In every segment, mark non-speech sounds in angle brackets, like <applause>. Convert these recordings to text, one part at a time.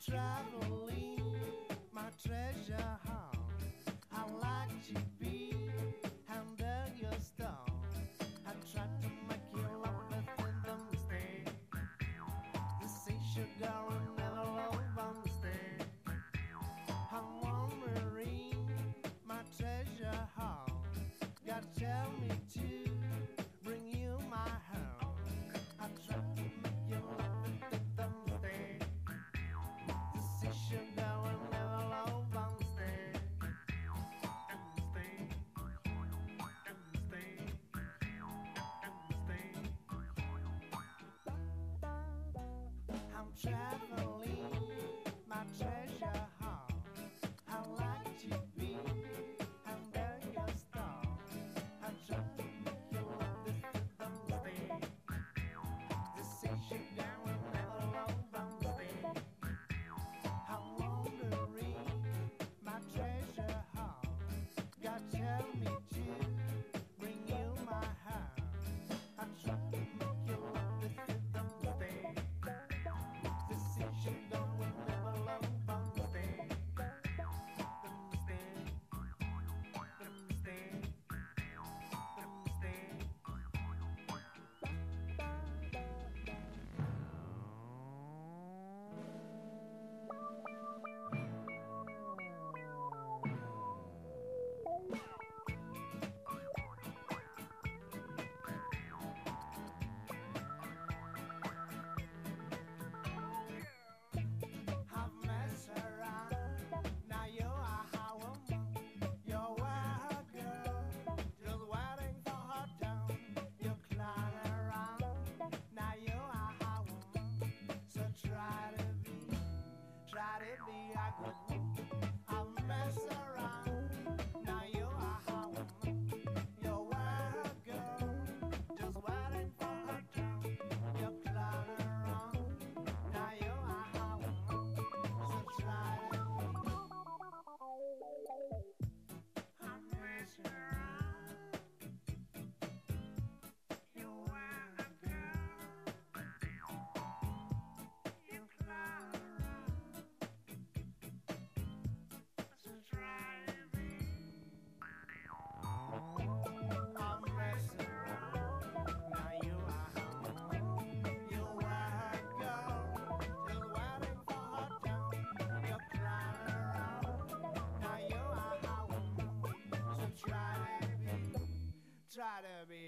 Traveling, my treasure travel. Try to be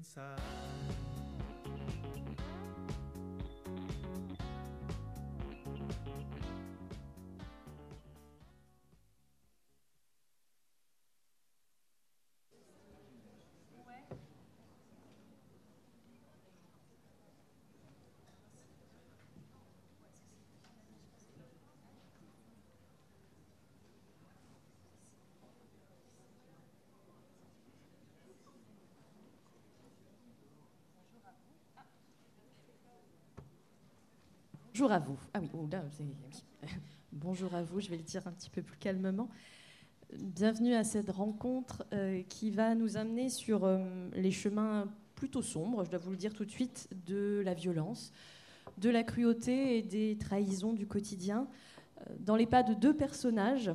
inside. Bonjour à vous. Ah oui, oh. <laughs> Bonjour à vous, je vais le dire un petit peu plus calmement. Bienvenue à cette rencontre euh, qui va nous amener sur euh, les chemins plutôt sombres, je dois vous le dire tout de suite, de la violence, de la cruauté et des trahisons du quotidien, euh, dans les pas de deux personnages,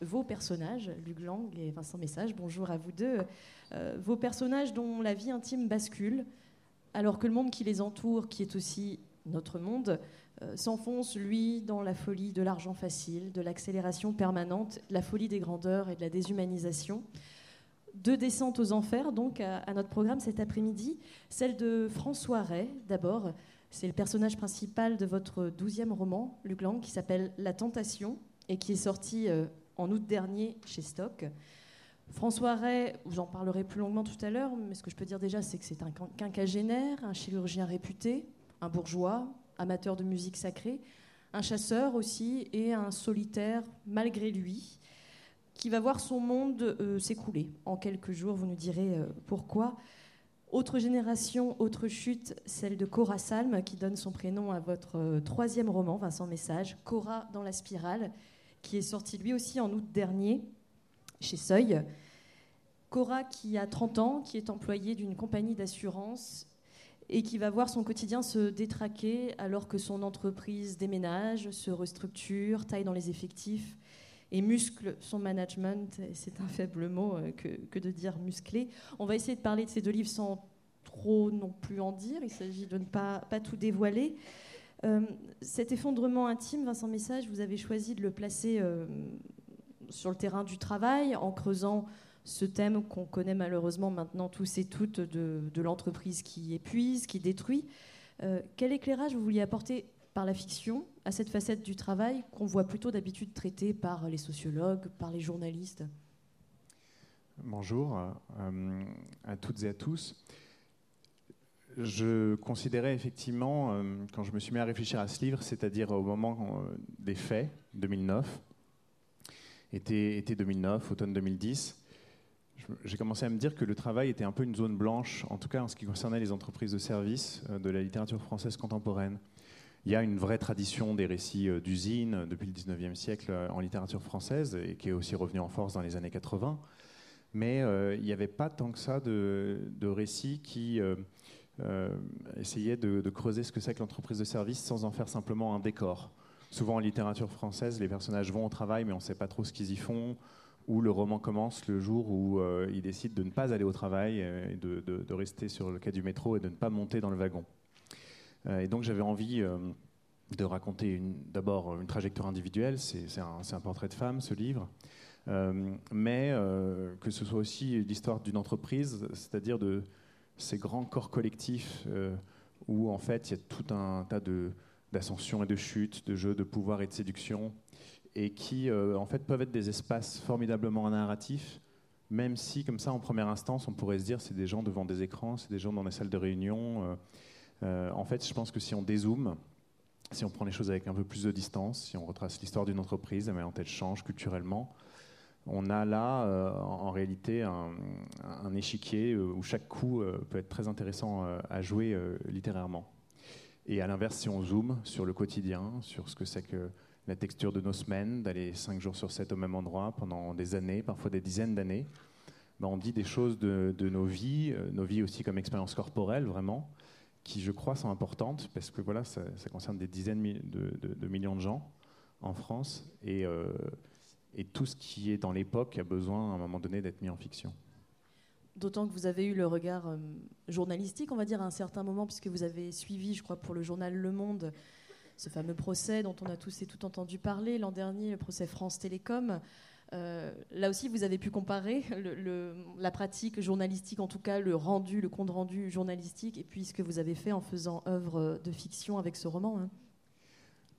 vos personnages, Luc Lang et Vincent Message, bonjour à vous deux, vos personnages dont la vie intime bascule, alors que le monde qui les entoure, qui est aussi notre monde, euh, s'enfonce, lui, dans la folie de l'argent facile, de l'accélération permanente, la folie des grandeurs et de la déshumanisation. Deux descentes aux enfers, donc, à, notre programme cet après-midi. Celle de François Ray, d'abord. C'est le personnage principal de votre douzième roman, Luc Lang, qui s'appelle La Tentation et qui est sorti euh, en août dernier chez Stock. François Ray, j'en parlerai plus longuement tout à l'heure, mais ce que je peux dire déjà, c'est que c'est un quin- quinquagénaire, un chirurgien réputé, un bourgeois, amateur de musique sacrée, un chasseur aussi et un solitaire malgré lui, qui va voir son monde euh, s'écouler en quelques jours. Vous nous direz euh, pourquoi. Autre génération, autre chute, celle de Cora Salm, qui donne son prénom à votre euh, troisième roman, Vincent Message, Cora dans la spirale, qui est sorti lui aussi en août dernier chez Seuil. Cora qui a 30 ans, qui est employée d'une compagnie d'assurance et qui va voir son quotidien se détraquer alors que son entreprise déménage, se restructure, taille dans les effectifs et muscle son management. C'est un faible mot euh, que, de dire musclé. On va essayer de parler de ces deux livres sans trop non plus en dire. Il s'agit de ne pas, pas tout dévoiler. Euh, cet effondrement intime, Vincent Message, vous avez choisi de le placer euh, sur le terrain du travail en creusant ce thème qu'on connaît malheureusement maintenant tous et toutes de, l'entreprise qui épuise, qui détruit. Euh, quel éclairage vous vouliez apporter par la fiction à cette facette du travail qu'on voit plutôt d'habitude traitée par les sociologues, par les journalistes? Bonjour euh, à toutes et à tous. Je considérais effectivement, euh, quand je me suis mis à réfléchir à ce livre, c'est-à-dire au moment des faits, 2009, été, été 2009, automne 2010, je- j'ai commencé à me dire que le travail était un peu une zone blanche, en tout cas en ce qui concernait les entreprises de services euh, de la littérature française contemporaine. Il y a une vraie tradition des récits euh, d'usine euh, depuis le 19e siècle en littérature française et qui est aussi revenue en force dans les années 80 mais il n'y avait pas tant que ça de, récits qui essayaient de creuser ce que c'est que l'entreprise de service sans en faire simplement un décor. Souvent en littérature française, les personnages vont au travail, mais on ne sait pas trop ce qu'ils y font, ou le roman commence le jour où euh, ils décident de ne pas aller au travail, euh, et de, rester sur le quai du métro et de ne pas monter dans le wagon. Euh, et donc j'avais envie de raconter d'abord une trajectoire individuelle, c'est un, portrait de femme, ce livre. Mais que ce soit aussi l'histoire d'une entreprise, c'est-à-dire de ces grands corps collectifs où en fait il y a tout un tas de d'ascension et de chute, de jeux de pouvoir et de séduction, et qui euh, en fait peuvent être des espaces formidablement narratifs, même si comme ça en première instance on pourrait se dire c'est des gens devant des écrans, c'est des gens dans des salles de réunion. euh, euh, en fait, je pense que si on dézoome, si on prend les choses avec un peu plus de distance, si on retrace l'histoire d'une entreprise, la manière dont elle change culturellement, on a là en, réalité un, échiquier où chaque coup peut être très intéressant à jouer littérairement. Et à l'inverse, si on zoome sur le quotidien, sur ce que c'est que la texture de nos semaines, d'aller cinq jours sur sept au même endroit pendant des années, parfois des dizaines d'années, ben, on dit des choses de, nos vies, euh, nos vies aussi comme expérience corporelle, vraiment, qui, je crois, sont importantes parce que voilà, ça, concerne des dizaines de, millions de gens en France et, euh, et tout ce qui est dans l'époque a besoin à un moment donné d'être mis en fiction. D'autant que vous avez eu le regard euh, journalistique, on va dire, à un certain moment, puisque vous avez suivi, je crois, pour le journal Le Monde, ce fameux procès dont on a tous et toutes entendu parler l'an dernier, le procès France Télécom. Euh, là aussi, vous avez pu comparer la pratique journalistique, en tout cas le rendu, le compte rendu journalistique, et puis ce que vous avez fait en faisant œuvre de fiction avec ce roman. hein.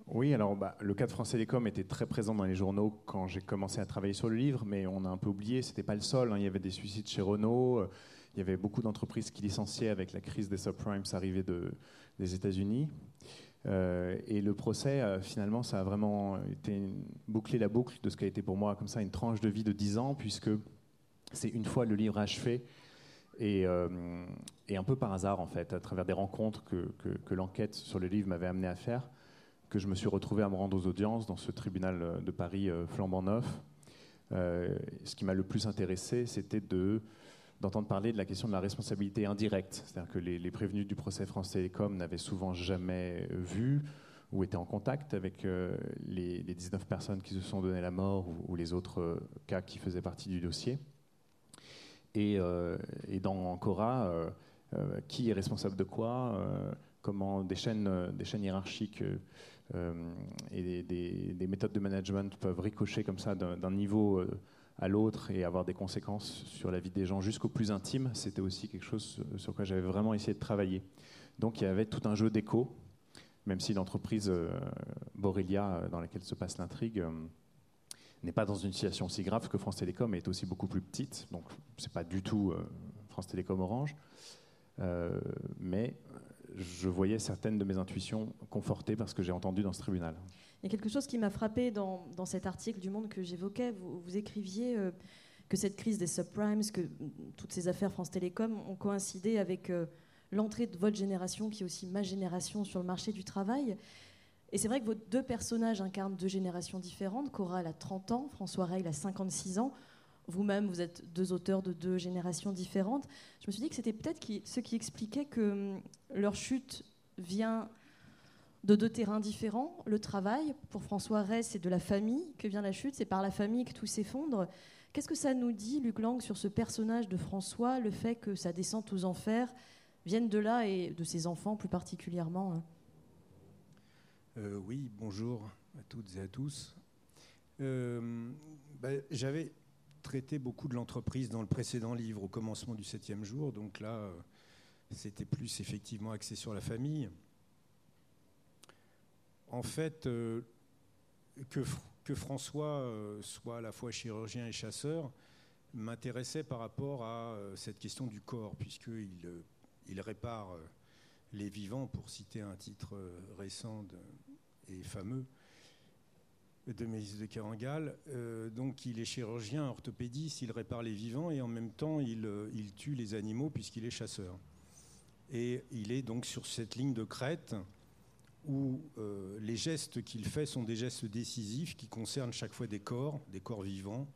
Oui, alors bah, le cas de France Télécom était très présent dans les journaux quand j'ai commencé à travailler sur le livre, mais on a un peu oublié, c'était pas le seul. hein. Il y avait des suicides chez Renault, euh, il y avait beaucoup d'entreprises qui licenciaient avec la crise des subprimes arrivée de, des États-Unis. Euh, et le procès, euh, finalement, ça a vraiment été boucler la boucle de ce qui a été pour moi comme ça une tranche de vie de 10 ans, puisque c'est une fois le livre achevé et, euh, et un peu par hasard en fait, à travers des rencontres que, que- l'enquête sur le livre m'avait amené à faire, que je me suis retrouvé à me rendre aux audiences dans ce tribunal de Paris flambant neuf. Ce qui m'a le plus intéressé, c'était de d'entendre parler de la question de la responsabilité indirecte. C'est-à-dire que les, prévenus du procès France Télécom n'avaient souvent jamais vu ou été en contact avec euh, les, les 19 personnes qui se sont donné la mort ou, les autres euh, cas qui faisaient partie du dossier. Et, euh, et dans Cora, euh, euh, qui est responsable de quoi euh, Comment des chaînes, euh, des chaînes hiérarchiques euh, euh, et des, des- des méthodes de management peuvent ricocher comme ça d'un niveau euh, à l'autre et avoir des conséquences sur la vie des gens jusqu'au plus intime, c'était aussi quelque chose sur quoi j'avais vraiment essayé de travailler. Donc il y avait tout un jeu d'écho, même si l'entreprise euh, euh, dans laquelle se passe l'intrigue, euh, n'est pas dans une situation aussi grave que France Télécom est aussi beaucoup plus petite. Donc c'est pas du tout euh, France Télécom Orange. Mais je voyais certaines de mes intuitions confortées par ce que j'ai entendu dans ce tribunal. Il y a quelque chose qui m'a frappé dans, cet article du Monde que j'évoquais. Vous, écriviez euh, que cette crise des subprimes, que mm, toutes ces affaires France Télécom ont coïncidé avec euh, l'entrée de votre génération, qui est aussi ma génération, sur le marché du travail. Et c'est vrai que vos deux personnages incarnent deux générations différentes. Cora, elle a 30 ans, François Rey, il a 56 ans. Vous-même, vous êtes deux auteurs de deux générations différentes. Je me suis dit que c'était peut-être ce qui expliquait que hum, leur chute vient de deux terrains différents. Le travail, pour François Rey, c'est de la famille que vient la chute, c'est par la famille que tout s'effondre. Qu'est-ce que ça nous dit, Luc Lang, sur ce personnage de François, le fait que sa descente aux enfers vienne de là et de ses enfants plus particulièrement hein? Euh, oui, bonjour à toutes et à tous. Euh, bah, J'avais traité beaucoup de l'entreprise dans le précédent livre, au commencement du septième jour, donc là, euh, c'était plus effectivement axé sur la famille. En fait, euh, que, Fr- que François euh, soit à la fois chirurgien et chasseur m'intéressait par rapport à euh, cette question du corps, puisqu'il il répare les vivants, pour citer un titre récent et fameux de Mélisse de Carangal. Donc il est chirurgien, orthopédiste, il répare les vivants et en même temps il tue les animaux puisqu'il est chasseur. Et il est donc sur cette ligne de crête où euh, les gestes qu'il fait sont des gestes décisifs qui concernent chaque fois des corps, des corps vivants,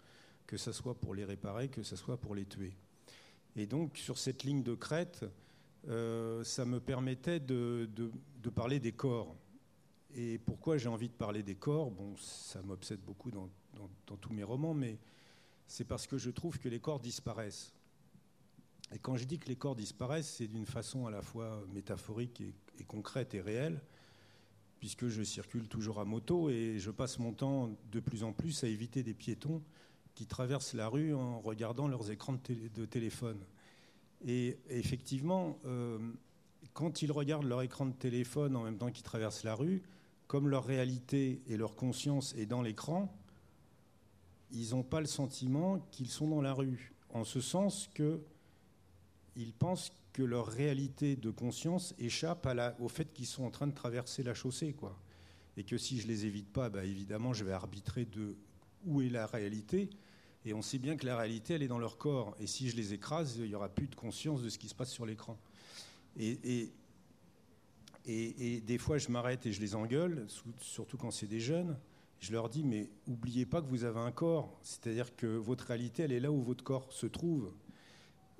que ce soit pour les réparer, que ce soit pour les tuer. Et donc sur cette ligne de crête, euh, ça me permettait de, parler des corps. Et pourquoi j'ai envie de parler des corps? Bon, ça m'obsède beaucoup dans, tous mes romans, mais c'est parce que je trouve que les corps disparaissent. Et quand je dis que les corps disparaissent, c'est d'une façon à la fois métaphorique et concrète et réelle, puisque je circule toujours à moto et je passe mon temps de plus en plus à éviter des piétons qui traversent la rue en regardant leurs écrans de, télé- de téléphone. Et effectivement, euh, quand ils regardent leur écran de téléphone en même temps qu'ils traversent la rue, comme leur réalité et leur conscience est dans l'écran, ils n'ont pas le sentiment qu'ils sont dans la rue. En ce sens que ils pensent que leur réalité de conscience échappe au fait qu'ils sont en train de traverser la chaussée. Quoi. Et que si je les évite pas, bah, évidemment, je vais arbitrer de où est la réalité. Et on sait bien que la réalité, elle est dans leur corps. Et si je les écrase, il n'y aura plus de conscience de ce qui se passe sur l'écran. Et, et, des fois, je m'arrête et je les engueule, surtout quand c'est des jeunes. Je leur dis, mais oubliez pas que vous avez un corps. C'est-à-dire que votre réalité, elle est là où votre corps se trouve.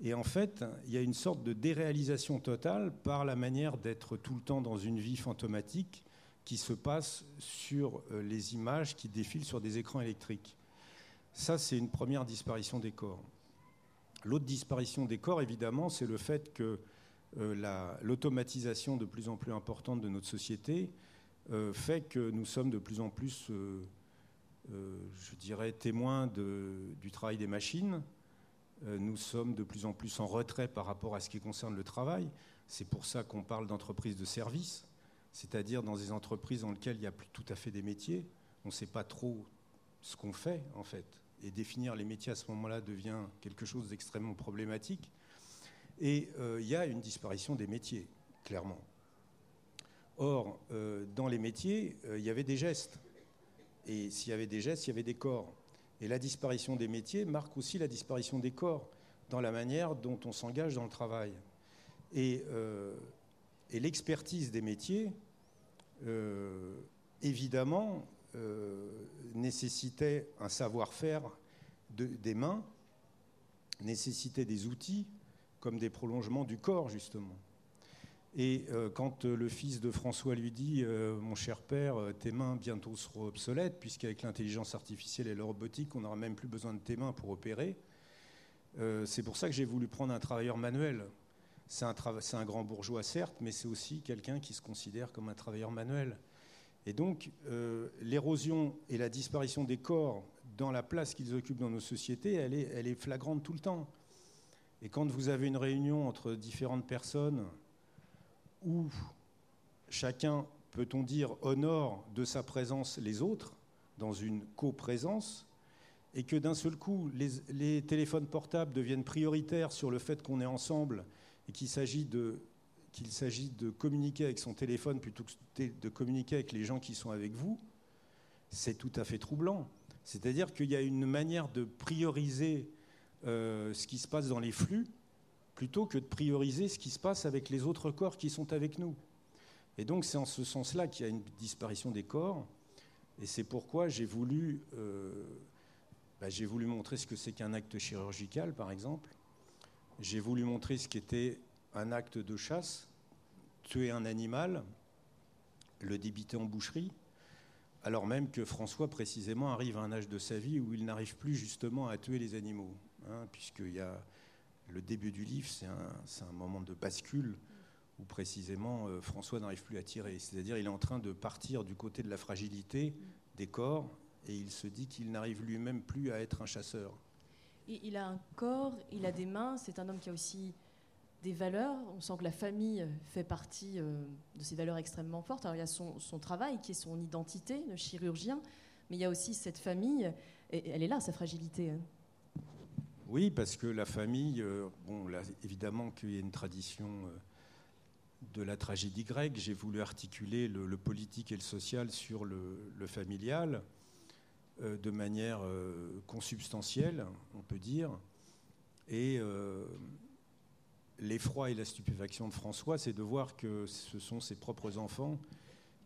Et en fait, il y a une sorte de déréalisation totale par la manière d'être tout le temps dans une vie fantomatique qui se passe sur euh, les images qui défilent sur des écrans électriques. Ça, c'est une première disparition des corps. L'autre disparition des corps, évidemment, c'est le fait que euh, la- l'automatisation de plus en plus importante de notre société euh, fait que nous sommes de plus en plus, je dirais, témoins du travail des machines. Euh, nous sommes de plus en plus en retrait par rapport à ce qui concerne le travail. C'est pour ça qu'on parle d'entreprises de services, c'est-à-dire dans des entreprises dans lesquelles il n'y a plus tout à fait des métiers. On ne sait pas trop ce qu'on fait, en fait. Et définir les métiers à ce moment-là devient quelque chose d'extrêmement problématique. Et euh, il y a une disparition des métiers, clairement. Or, euh, dans les métiers, il y avait des gestes. Et s'il y avait des gestes, il y avait des corps. Et la disparition des métiers marque aussi la disparition des corps dans la manière dont on s'engage dans le travail. Et, euh, l'expertise des métiers, euh, évidemment, euh, nécessitait un savoir-faire de- des mains, nécessitait des outils comme des prolongements du corps, justement. Et euh, quand euh, le fils de François lui dit euh, Mon cher père, tes mains bientôt seront obsolètes, puisqu'avec l'intelligence artificielle et la robotique, on n'aura même plus besoin de tes mains pour opérer. C'est pour ça que j'ai voulu prendre un travailleur manuel. C'est un, grand bourgeois, certes, mais c'est aussi quelqu'un qui se considère comme un travailleur manuel. Et donc, l'érosion et la disparition des corps dans la place qu'ils occupent dans nos sociétés, elle est flagrante tout le temps. Et quand vous avez une réunion entre différentes personnes où chacun, peut-on dire, honore de sa présence les autres, dans une coprésence, et que d'un seul coup, les, téléphones portables deviennent prioritaires sur le fait qu'on est ensemble et qu'il s'agit de, qu'il s'agit de communiquer avec son téléphone plutôt que de communiquer avec les gens qui sont avec vous, c'est tout à fait troublant. C'est-à-dire qu'il y a une manière de prioriser euh, ce qui se passe dans les flux plutôt que de prioriser ce qui se passe avec les autres corps qui sont avec nous. Et donc c'est en ce sens-là qu'il y a une disparition des corps. Et c'est pourquoi j'ai voulu, euh, bah, j'ai voulu montrer ce que c'est qu'un acte chirurgical, par exemple. J'ai voulu montrer ce qu'était un acte de chasse, tuer un animal, le débiter en boucherie, alors même que François, précisément, arrive à un âge de sa vie où il n'arrive plus justement à tuer les animaux. hein, Puisqu'il y a le début du livre, c'est un, moment de bascule où précisément euh, François n'arrive plus à tirer. C'est-à-dire il est en train de partir du côté de la fragilité des corps et il se dit qu'il n'arrive lui-même plus à être un chasseur. Il a un corps, il a des mains, c'est un homme qui a aussi des valeurs. On sent que la famille fait partie euh, de ces valeurs extrêmement fortes. Alors il y a son, travail qui est son identité de chirurgien, mais il y a aussi cette famille, et elle est là, sa fragilité. hein. Oui, parce que la famille, euh, bon, évidemment qu'il y a une tradition euh, de la tragédie grecque. J'ai voulu articuler le, politique et le social sur le, familial euh, de manière consubstantielle, on peut dire. Et l'effroi et la stupéfaction de François, c'est de voir que ce sont ses propres enfants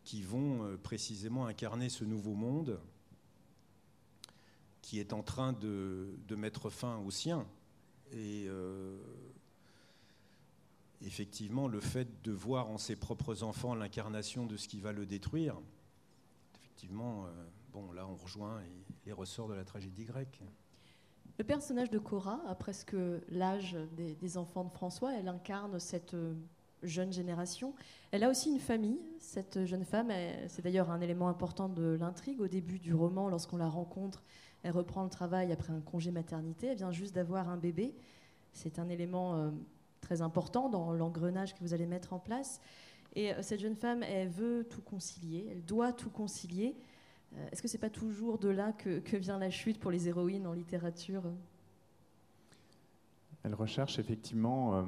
qui vont précisément incarner ce nouveau monde qui est en train de, de mettre fin au sien. Et euh, effectivement, le fait de voir en ses propres enfants l'incarnation de ce qui va le détruire, effectivement, euh, bon, là, on rejoint les- ressorts de la tragédie grecque. Le personnage de Cora a presque l'âge des, enfants de François. Elle incarne cette euh, jeune génération. Elle a aussi une famille, cette jeune femme. C'est d'ailleurs un élément important de l'intrigue. Au début du roman, lorsqu'on la rencontre, elle reprend le travail après un congé maternité. Elle vient juste d'avoir un bébé. C'est un élément euh, très important dans l'engrenage que vous allez mettre en place. Et euh, cette jeune femme, elle veut tout concilier. Elle doit tout concilier. Euh, Est-ce que c'est pas toujours de là que, vient la chute pour les héroïnes en littérature Elle recherche effectivement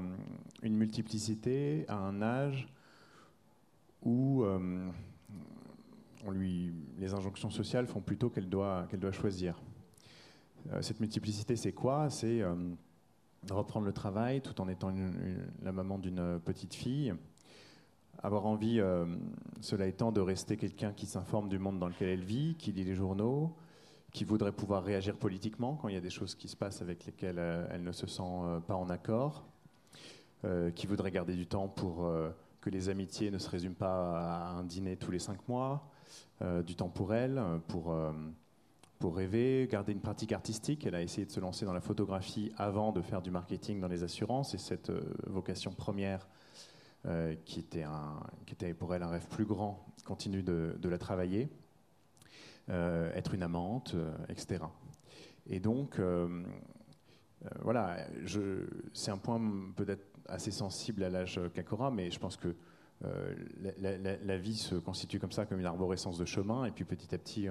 une multiplicité à un âge où les injonctions sociales font plutôt qu'elle doit choisir. Euh, cette multiplicité, c'est quoi? C'est euh, reprendre le travail tout en étant la maman d'une petite fille, avoir envie, euh, cela étant, de rester quelqu'un qui s'informe du monde dans lequel elle vit, qui lit les journaux, qui voudrait pouvoir réagir politiquement quand il y a des choses qui se passent avec lesquelles euh, elle ne se sent euh, pas en accord, euh, qui voudrait garder du temps pour euh, que les amitiés ne se résument pas à un dîner tous les cinq mois, euh, du temps pour elle, euh, pour, euh, pour rêver, garder une pratique artistique. Elle a essayé de se lancer dans la photographie avant de faire du marketing dans les assurances et cette euh, vocation première euh, qui, était pour elle un rêve plus grand continue de, la travailler euh, être une amante, etc. Et donc, voilà, c'est un point peut-être assez sensible à l'âge Kakora, mais je pense que la- la vie se constitue comme ça, comme une arborescence de chemin, et puis petit à petit,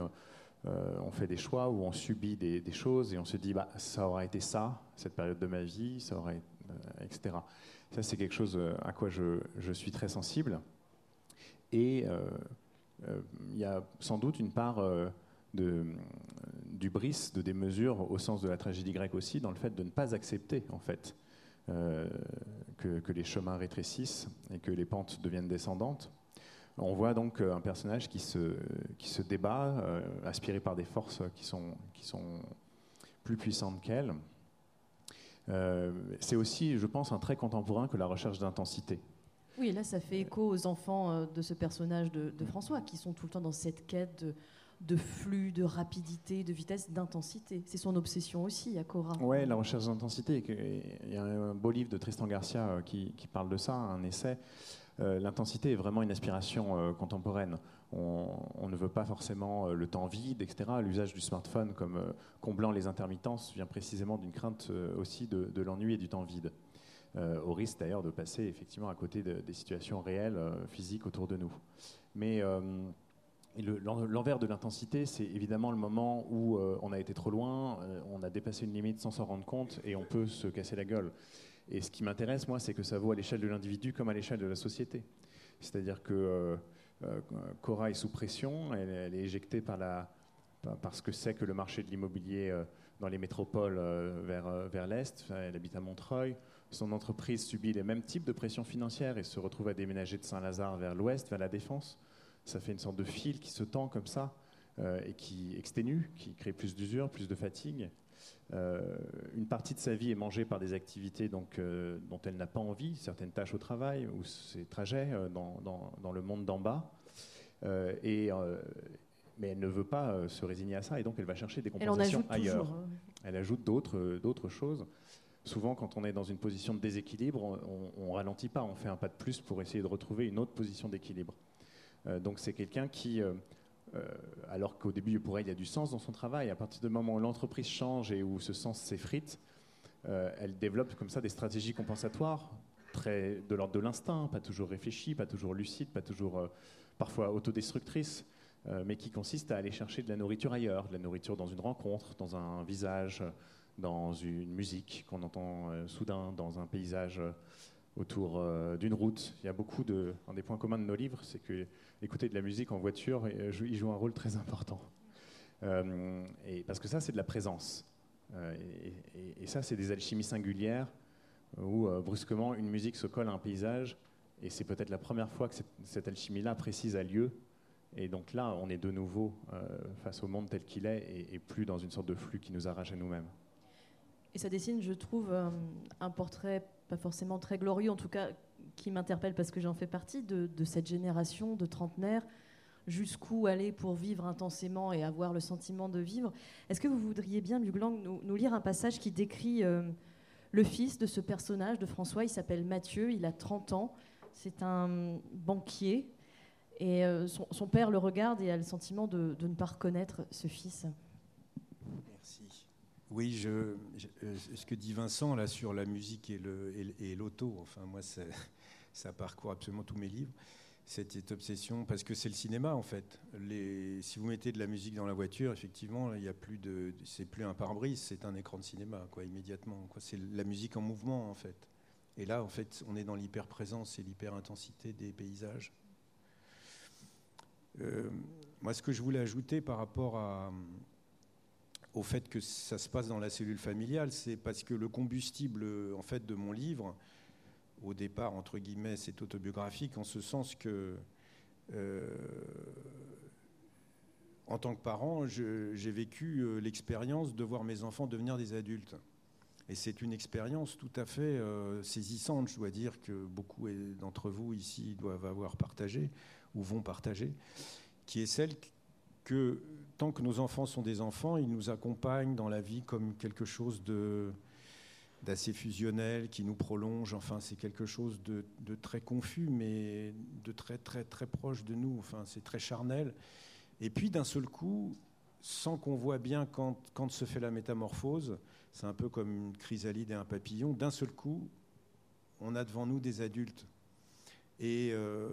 euh, on fait des choix où on subit des, choses et on se dit, bah, ça aura été ça, cette période de ma vie, ça euh, etc. Ça, c'est quelque chose euh, à quoi je, je suis très sensible. Et il y a sans doute une part de, du bris, de démesure au sens de la tragédie grecque aussi, dans le fait de ne pas accepter en fait que les chemins rétrécissent et que les pentes deviennent descendantes. On voit donc euh, un personnage qui se, qui se débat, euh, aspiré par des forces qui sont, qui sont plus puissantes qu'elle. Euh, c'est aussi, je pense, un trait contemporain que la recherche d'intensité. Oui, là, ça fait écho aux enfants euh, de ce personnage de, de François, qui sont tout le temps dans cette quête de, de flux, de rapidité, de vitesse, d'intensité. C'est son obsession aussi, à Cora. Ouais, la recherche d'intensité. Il y a un beau livre de Tristan Garcia euh, qui, qui parle de ça, un essai. Euh, L'intensité est vraiment une aspiration euh, contemporaine. On, ne veut pas forcément euh, le temps vide, etc. L'usage du smartphone comme comblant les intermittences vient précisément d'une crainte aussi de, l'ennui et du temps vide. Au risque d'ailleurs de passer effectivement à côté de- des situations réelles, physiques autour de nous. Mais l'envers de l'intensité, c'est évidemment le moment où on a été trop loin, on a dépassé une limite sans s'en rendre compte et on peut se casser la gueule. Et ce qui m'intéresse, moi, c'est que ça vaut à l'échelle de l'individu comme à l'échelle de la société. C'est-à-dire que euh, euh, Cora est sous pression, elle, est éjectée par, la, par, ce que c'est que le marché de l'immobilier euh, dans les métropoles vers, vers l'Est. Elle habite à Montreuil. Son entreprise subit les mêmes types de pression financière et se retrouve à déménager de Saint-Lazare vers l'Ouest, vers la Défense. Ça fait une sorte de fil qui se tend comme ça et qui exténue, qui crée plus d'usure, plus de fatigue. Euh, une partie de sa vie est mangée par des activités donc, euh, dont elle n'a pas envie, certaines tâches au travail ou ses trajets euh, dans, dans- dans le monde d'en bas. Et, mais elle ne veut pas se résigner à ça et donc elle va chercher des Elle en compensations ajoute ailleurs. toujours. hein. Elle ajoute d'autres choses. Souvent, quand on est dans une position de déséquilibre, on, on ralentit pas, on fait un pas de plus pour essayer de retrouver une autre position d'équilibre. Euh, donc c'est quelqu'un qui, euh, alors qu'au début pour elle il y a du sens dans son travail, à partir du moment où l'entreprise change et où ce sens s'effrite, euh, elle développe comme ça des stratégies compensatoires, très de l'ordre de l'instinct, pas toujours réfléchies, pas toujours lucides, pas toujours euh, parfois autodestructrices, euh, mais qui consistent à aller chercher de la nourriture ailleurs, de la nourriture dans une rencontre, dans un visage, dans une musique qu'on entend euh, soudain, dans un paysage euh, autour euh, d'une route. Il y a beaucoup de. Un des points communs de nos livres, c'est que écouter de la musique en voiture, euh, il joue un rôle très important. Euh, et parce que ça, c'est de la présence. Euh, et, ça, c'est des alchimies singulières où brusquement une musique se colle à un paysage. Et c'est peut-être la première fois que cette, alchimie-là précise a lieu. Et donc là, on est de nouveau face au monde tel qu'il est et, et plus dans une sorte de flux qui nous arrache à nous-mêmes. Et ça dessine, je trouve, un portrait pas forcément très glorieux, en tout cas qui m'interpelle parce que j'en fais partie, de, cette génération de trentenaires. Jusqu'où aller pour vivre intensément et avoir le sentiment de vivre Est-ce que vous voudriez bien, Muglang, nous, lire un passage qui décrit euh, le fils de ce personnage de François? Il s'appelle Mathieu, il a 30 ans, c'est un banquier. Et euh, son, père le regarde et a le sentiment de, ne pas reconnaître ce fils. Merci. Oui, je, euh, ce que dit Vincent là sur la musique et le- et et l'auto, enfin moi ça, ça parcourt absolument tous mes livres. Cette, obsession, parce que c'est le cinéma en fait. Si vous mettez de la musique dans la voiture, effectivement, il y a plus de, c'est plus un pare-brise, c'est un écran de cinéma, quoi, immédiatement. C'est la musique en mouvement en fait. Et là, en fait, on est dans l'hyper-présence et l'hyper-intensité des paysages. Euh, moi, ce que je voulais ajouter par rapport au fait que ça se passe dans la cellule familiale, c'est parce que le combustible en fait de mon livre, au départ entre guillemets, c'est autobiographique en ce sens que euh, en tant que parent, j'ai vécu euh, l'expérience de voir mes enfants devenir des adultes. Et c'est une expérience tout à fait euh, saisissante, je dois dire, que beaucoup d'entre vous ici doivent avoir partagé ou vont partager, qui est celle que tant que nos enfants sont des enfants, ils nous accompagnent dans la vie comme quelque chose de d'assez fusionnel, qui nous prolonge. Enfin, c'est quelque chose de, très confus, mais de très très très proche de nous. Enfin, c'est très charnel. Et puis d'un seul coup, sans qu'on voit bien quand, quand se fait la métamorphose, c'est un peu comme une chrysalide et un papillon. D'un seul coup, on a devant nous des adultes. Et euh,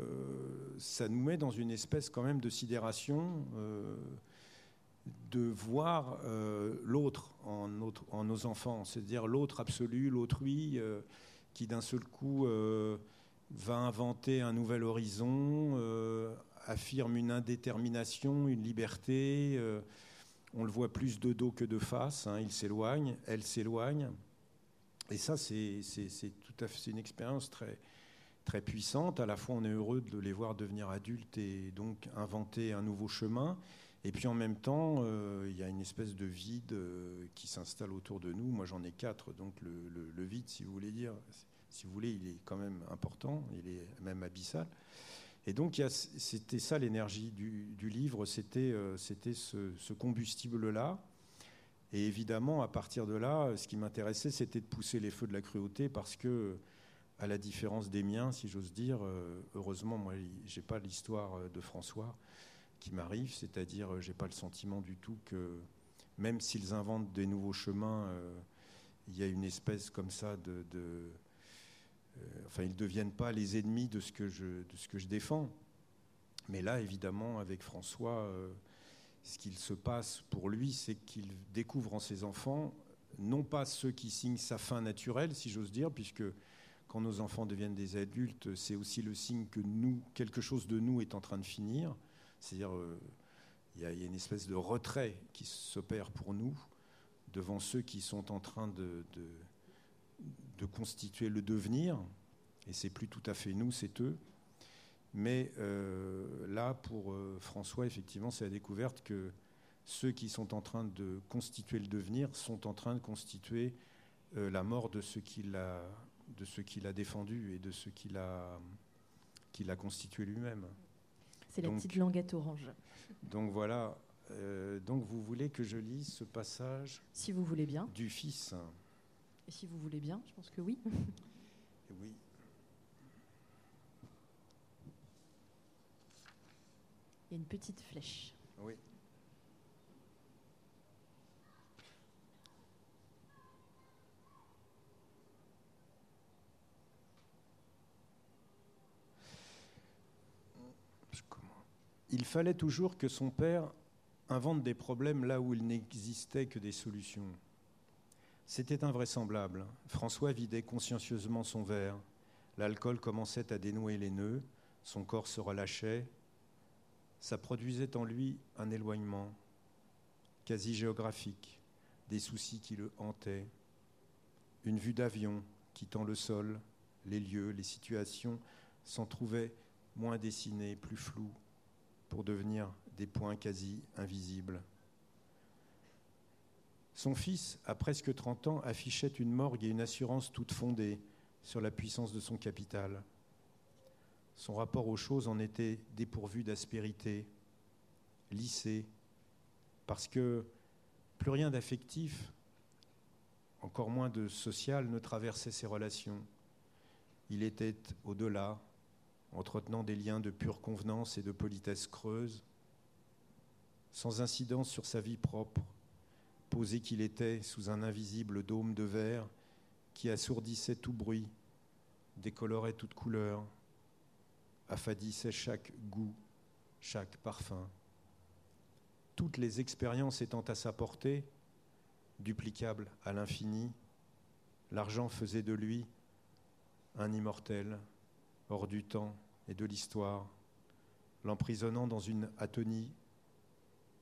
ça nous met dans une espèce quand même de sidération euh, de voir euh, l'autre en, nos enfants, c'est-à-dire l'autre absolu, l'autrui, euh, qui d'un seul coup euh, va inventer un nouvel horizon, affirme une indétermination, une liberté. on le voit plus de dos que de face. hein, il s'éloigne, elle s'éloigne. Et ça, c'est une expérience très, très puissantes. À la fois, on est heureux de les voir devenir adultes et donc inventer un nouveau chemin. Et puis en même temps, euh, il y a une espèce de vide euh, qui s'installe autour de nous. Moi, j'en ai quatre, donc le, vide, si vous voulez dire, si vous voulez, il est quand même important, il est même abyssal. Et donc, c'était ça l'énergie du, livre, c'était euh, c'était ce, ce combustible-là. Et évidemment, à partir de là, ce qui m'intéressait, c'était de pousser les feux de la cruauté parce que, à la différence des miens, si j'ose dire, heureusement, moi, j'ai pas l'histoire de François qui m'arrive, c'est-à-dire, euh, j'ai pas le sentiment du tout que, même s'ils inventent des nouveaux chemins, euh, il y a une espèce comme ça de, euh, enfin, ils ne deviennent pas les ennemis de ce que je, de ce que je défends. Mais là, évidemment, avec François, ce qu'il se passe pour lui, c'est qu'il découvre en ses enfants, non pas ceux qui signent sa fin naturelle, si j'ose dire, puisque quand nos enfants deviennent des adultes, c'est aussi le signe que nous, quelque chose de nous est en train de finir. C'est-à-dire, euh, il y, a- une espèce de retrait qui s'opère pour nous devant ceux qui sont en train de, constituer le devenir. Et c'est plus tout à fait nous, c'est eux. Mais euh, là, pour euh, François, effectivement, c'est la découverte que ceux qui sont en train de constituer le devenir sont en train de constituer la mort de ceux qu'il a, de ceux qu'il a défendus et de ceux qu'il a, a constitué lui-même. C'est la Donc- petite languette orange. Donc voilà. euh, donc vous voulez que je lise ce passage Si vous voulez bien. du Fils Et si vous voulez bien, je pense que oui. <laughs> Oui. Il y a une petite flèche. Oui. Il fallait toujours que son père invente des problèmes là où il n'existait que des solutions. C'était invraisemblable. François vidait consciencieusement son verre. L'alcool commençait à dénouer les nœuds, son corps se relâchait, ça produisait en lui un éloignement quasi géographique, des soucis qui le hantaient, une vue d'avion quittant le sol, les lieux, les situations s'en trouvaient moins dessinées, plus floues, pour devenir des points quasi invisibles. Son fils, à presque 30 ans, affichait une morgue et une assurance toute fondée sur la puissance de son capital. Son rapport aux choses en était dépourvu d'aspérité, lissé, parce que plus rien d'affectif, encore moins de social, ne traversait ses relations. Il était au-delà, entretenant des liens de pure convenance et de politesse creuse, sans incidence sur sa vie propre, posé qu'il était sous un invisible dôme de verre qui assourdissait tout bruit, décolorait toute couleur, affadissait chaque goût, chaque parfum. Toutes les expériences étant à sa portée, duplicables à l'infini, l'argent faisait de lui un immortel, hors du temps et de l'histoire, l'emprisonnant dans une atonie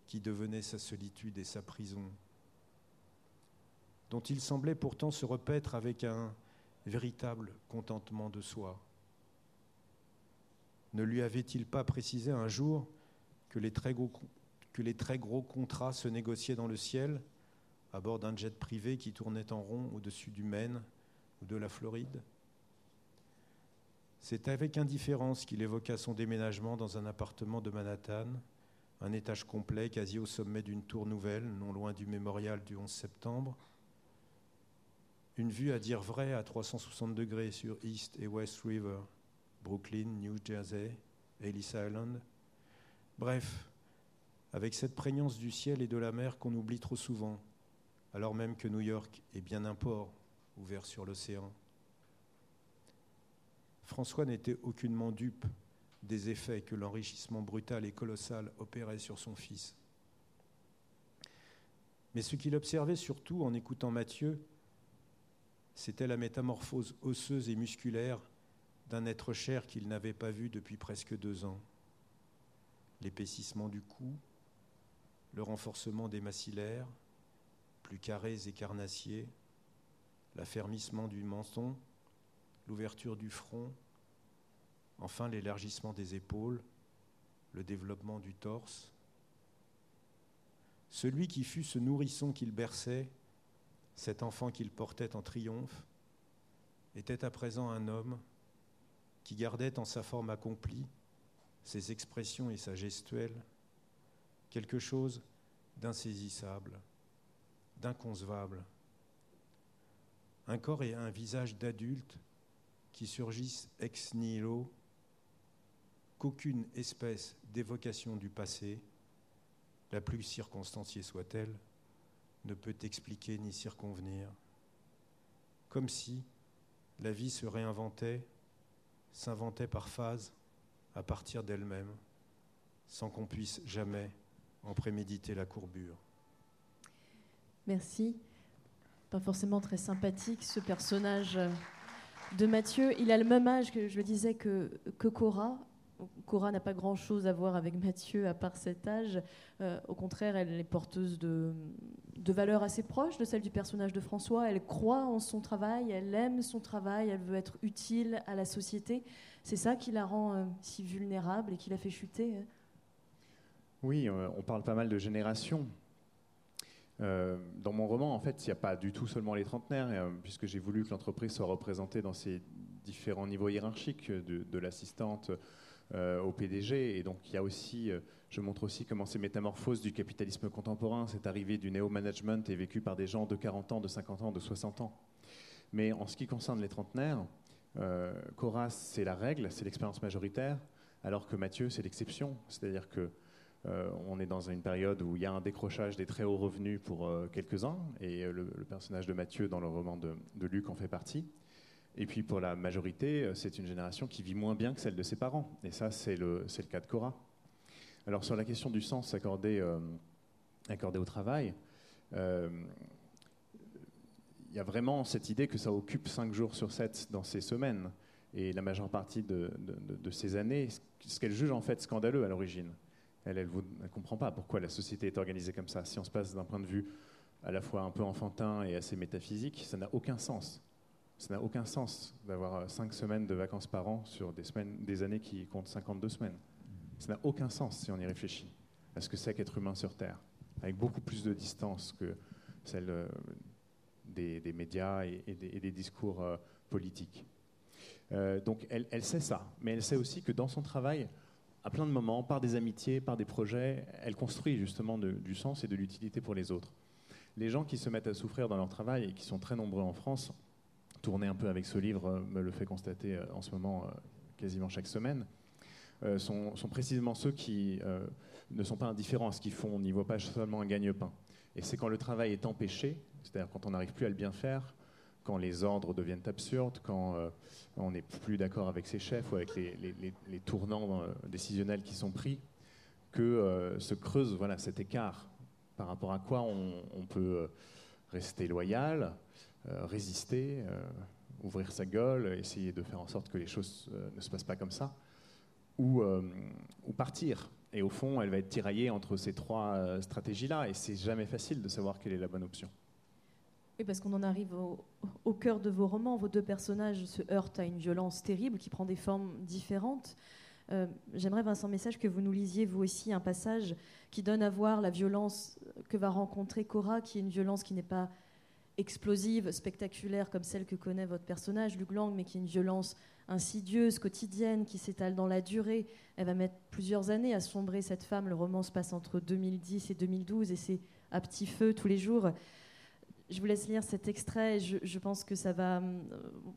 qui devenait sa solitude et sa prison, dont il semblait pourtant se repaître avec un véritable contentement de soi. Ne lui avait-il pas précisé un jour que les très gros, que les très gros contrats se négociaient dans le ciel, à bord d'un jet privé qui tournait en rond au-dessus du Maine ou de la Floride? C'est avec indifférence qu'il évoqua son déménagement dans un appartement de Manhattan, un étage complet quasi au sommet d'une tour nouvelle, non loin du mémorial du 11 septembre. Une vue à dire vrai à 360 degrés sur East et West River, Brooklyn, New Jersey, Ellis Island. Bref, avec cette prégnance du ciel et de la mer qu'on oublie trop souvent, alors même que New York est bien un port ouvert sur l'océan. François n'était aucunement dupe des effets que l'enrichissement brutal et colossal opérait sur son fils. Mais ce qu'il observait surtout en écoutant Mathieu, c'était la métamorphose osseuse et musculaire d'un être cher qu'il n'avait pas vu depuis presque deux ans. L'épaississement du cou, le renforcement des maxillaires, plus carrés et carnassiers, l'affermissement du menton, l'ouverture du front, Enfin, l'élargissement des épaules, le développement du torse. Celui qui fut ce nourrisson qu'il berçait, cet enfant qu'il portait en triomphe, était à présent un homme qui gardait en sa forme accomplie, ses expressions et sa gestuelle, quelque chose d'insaisissable, d'inconcevable. Un corps et un visage d'adulte qui surgissent ex nihilo, qu'aucune espèce d'évocation du passé, la plus circonstanciée soit-elle, ne peut expliquer ni circonvenir. Comme si la vie se réinventait, s'inventait par phases à partir d'elle-même, sans qu'on puisse jamais en préméditer la courbure. Merci. Pas forcément très sympathique ce personnage de Mathieu. Il a le même âge que je le disais que, que Cora. Cora n'a pas grand-chose à voir avec Mathieu à part cet âge. Euh, au contraire, elle est porteuse de, de valeurs assez proches de celles du personnage de François. Elle croit en son travail, elle aime son travail, elle veut être utile à la société. C'est ça qui la rend euh, si vulnérable et qui la fait chuter. hein. Oui, euh, on parle pas mal de génération. Euh, dans mon roman, en fait, il n'y a pas du tout seulement les trentenaires, euh, puisque j'ai voulu que l'entreprise soit représentée dans ses différents niveaux hiérarchiques, de, l'assistante euh, au PDG. Et donc, il y a aussi, je montre aussi comment ces métamorphoses du capitalisme contemporain, cette arrivée du néo-management est vécue par des gens de 40 ans, de 50 ans, de 60 ans. Mais en ce qui concerne les trentenaires, euh, Cora, c'est la règle, c'est l'expérience majoritaire, alors que Mathieu, c'est l'exception. C'est-à-dire que euh, on est dans une période où il y a un décrochage des très hauts revenus pour euh, quelques-uns, et euh, le, personnage de Mathieu dans le roman de, Luc en fait partie. Et puis pour la majorité, c'est une génération qui vit moins bien que celle de ses parents. Et ça, c'est le, cas de Cora. Alors sur la question du sens accordé, au travail, il y a vraiment cette idée que ça occupe 5 jours sur 7 dans ces semaines. Et la majeure partie de ces années, ce qu'elle juge en fait scandaleux à l'origine. Elle ne comprend pas pourquoi la société est organisée comme ça. Si on se passe d'un point de vue à la fois un peu enfantin et assez métaphysique, ça n'a aucun sens. Ça n'a aucun sens d'avoir 5 semaines de vacances par an sur des, semaines, des années qui comptent 52 semaines. Ça n'a aucun sens si on y réfléchit à ce que c'est qu'être humain sur Terre, avec beaucoup plus de distance que celle euh, des, médias et, des, discours euh, politiques. Euh, donc elle sait ça, mais elle sait aussi que dans son travail, à plein de moments, par des amitiés, par des projets, elle construit justement du sens et de l'utilité pour les autres. Les gens qui se mettent à souffrir dans leur travail et qui sont très nombreux en France, tourner un peu avec ce livre euh, me le fait constater euh, en ce moment euh, quasiment chaque semaine, sont, sont précisément ceux qui ne sont pas indifférents à ce qu'ils font, n'y voient pas seulement un gagne-pain. Et c'est quand le travail est empêché, c'est-à-dire quand on n'arrive plus à le bien faire, quand les ordres deviennent absurdes, quand euh, on n'est plus d'accord avec ses chefs ou avec les, tournants euh, décisionnels qui sont pris, que euh, se creuse voilà, cet écart par rapport à quoi on, on peut rester loyal, résister, ouvrir sa gueule, essayer de faire en sorte que les choses ne se passent pas comme ça, ou, ou partir. Et au fond, elle va être tiraillée entre ces trois stratégies-là, et c'est jamais facile de savoir quelle est la bonne option. Oui, parce qu'on en arrive au, cœur de vos romans. Vos deux personnages se heurtent à une violence terrible qui prend des formes différentes. Euh, J'aimerais, Vincent Message, que vous nous lisiez, vous aussi, un passage qui donne à voir la violence que va rencontrer Cora, qui est une violence qui n'est pas explosive, spectaculaire, comme celle que connaît votre personnage, Luc Lang, mais qui est une violence insidieuse, quotidienne, qui s'étale dans la durée. Elle va mettre plusieurs années à sombrer, cette femme. Le roman se passe entre 2010 et 2012, et c'est à petit feu tous les jours. Je vous laisse lire cet extrait. et Je, pense que ça va euh,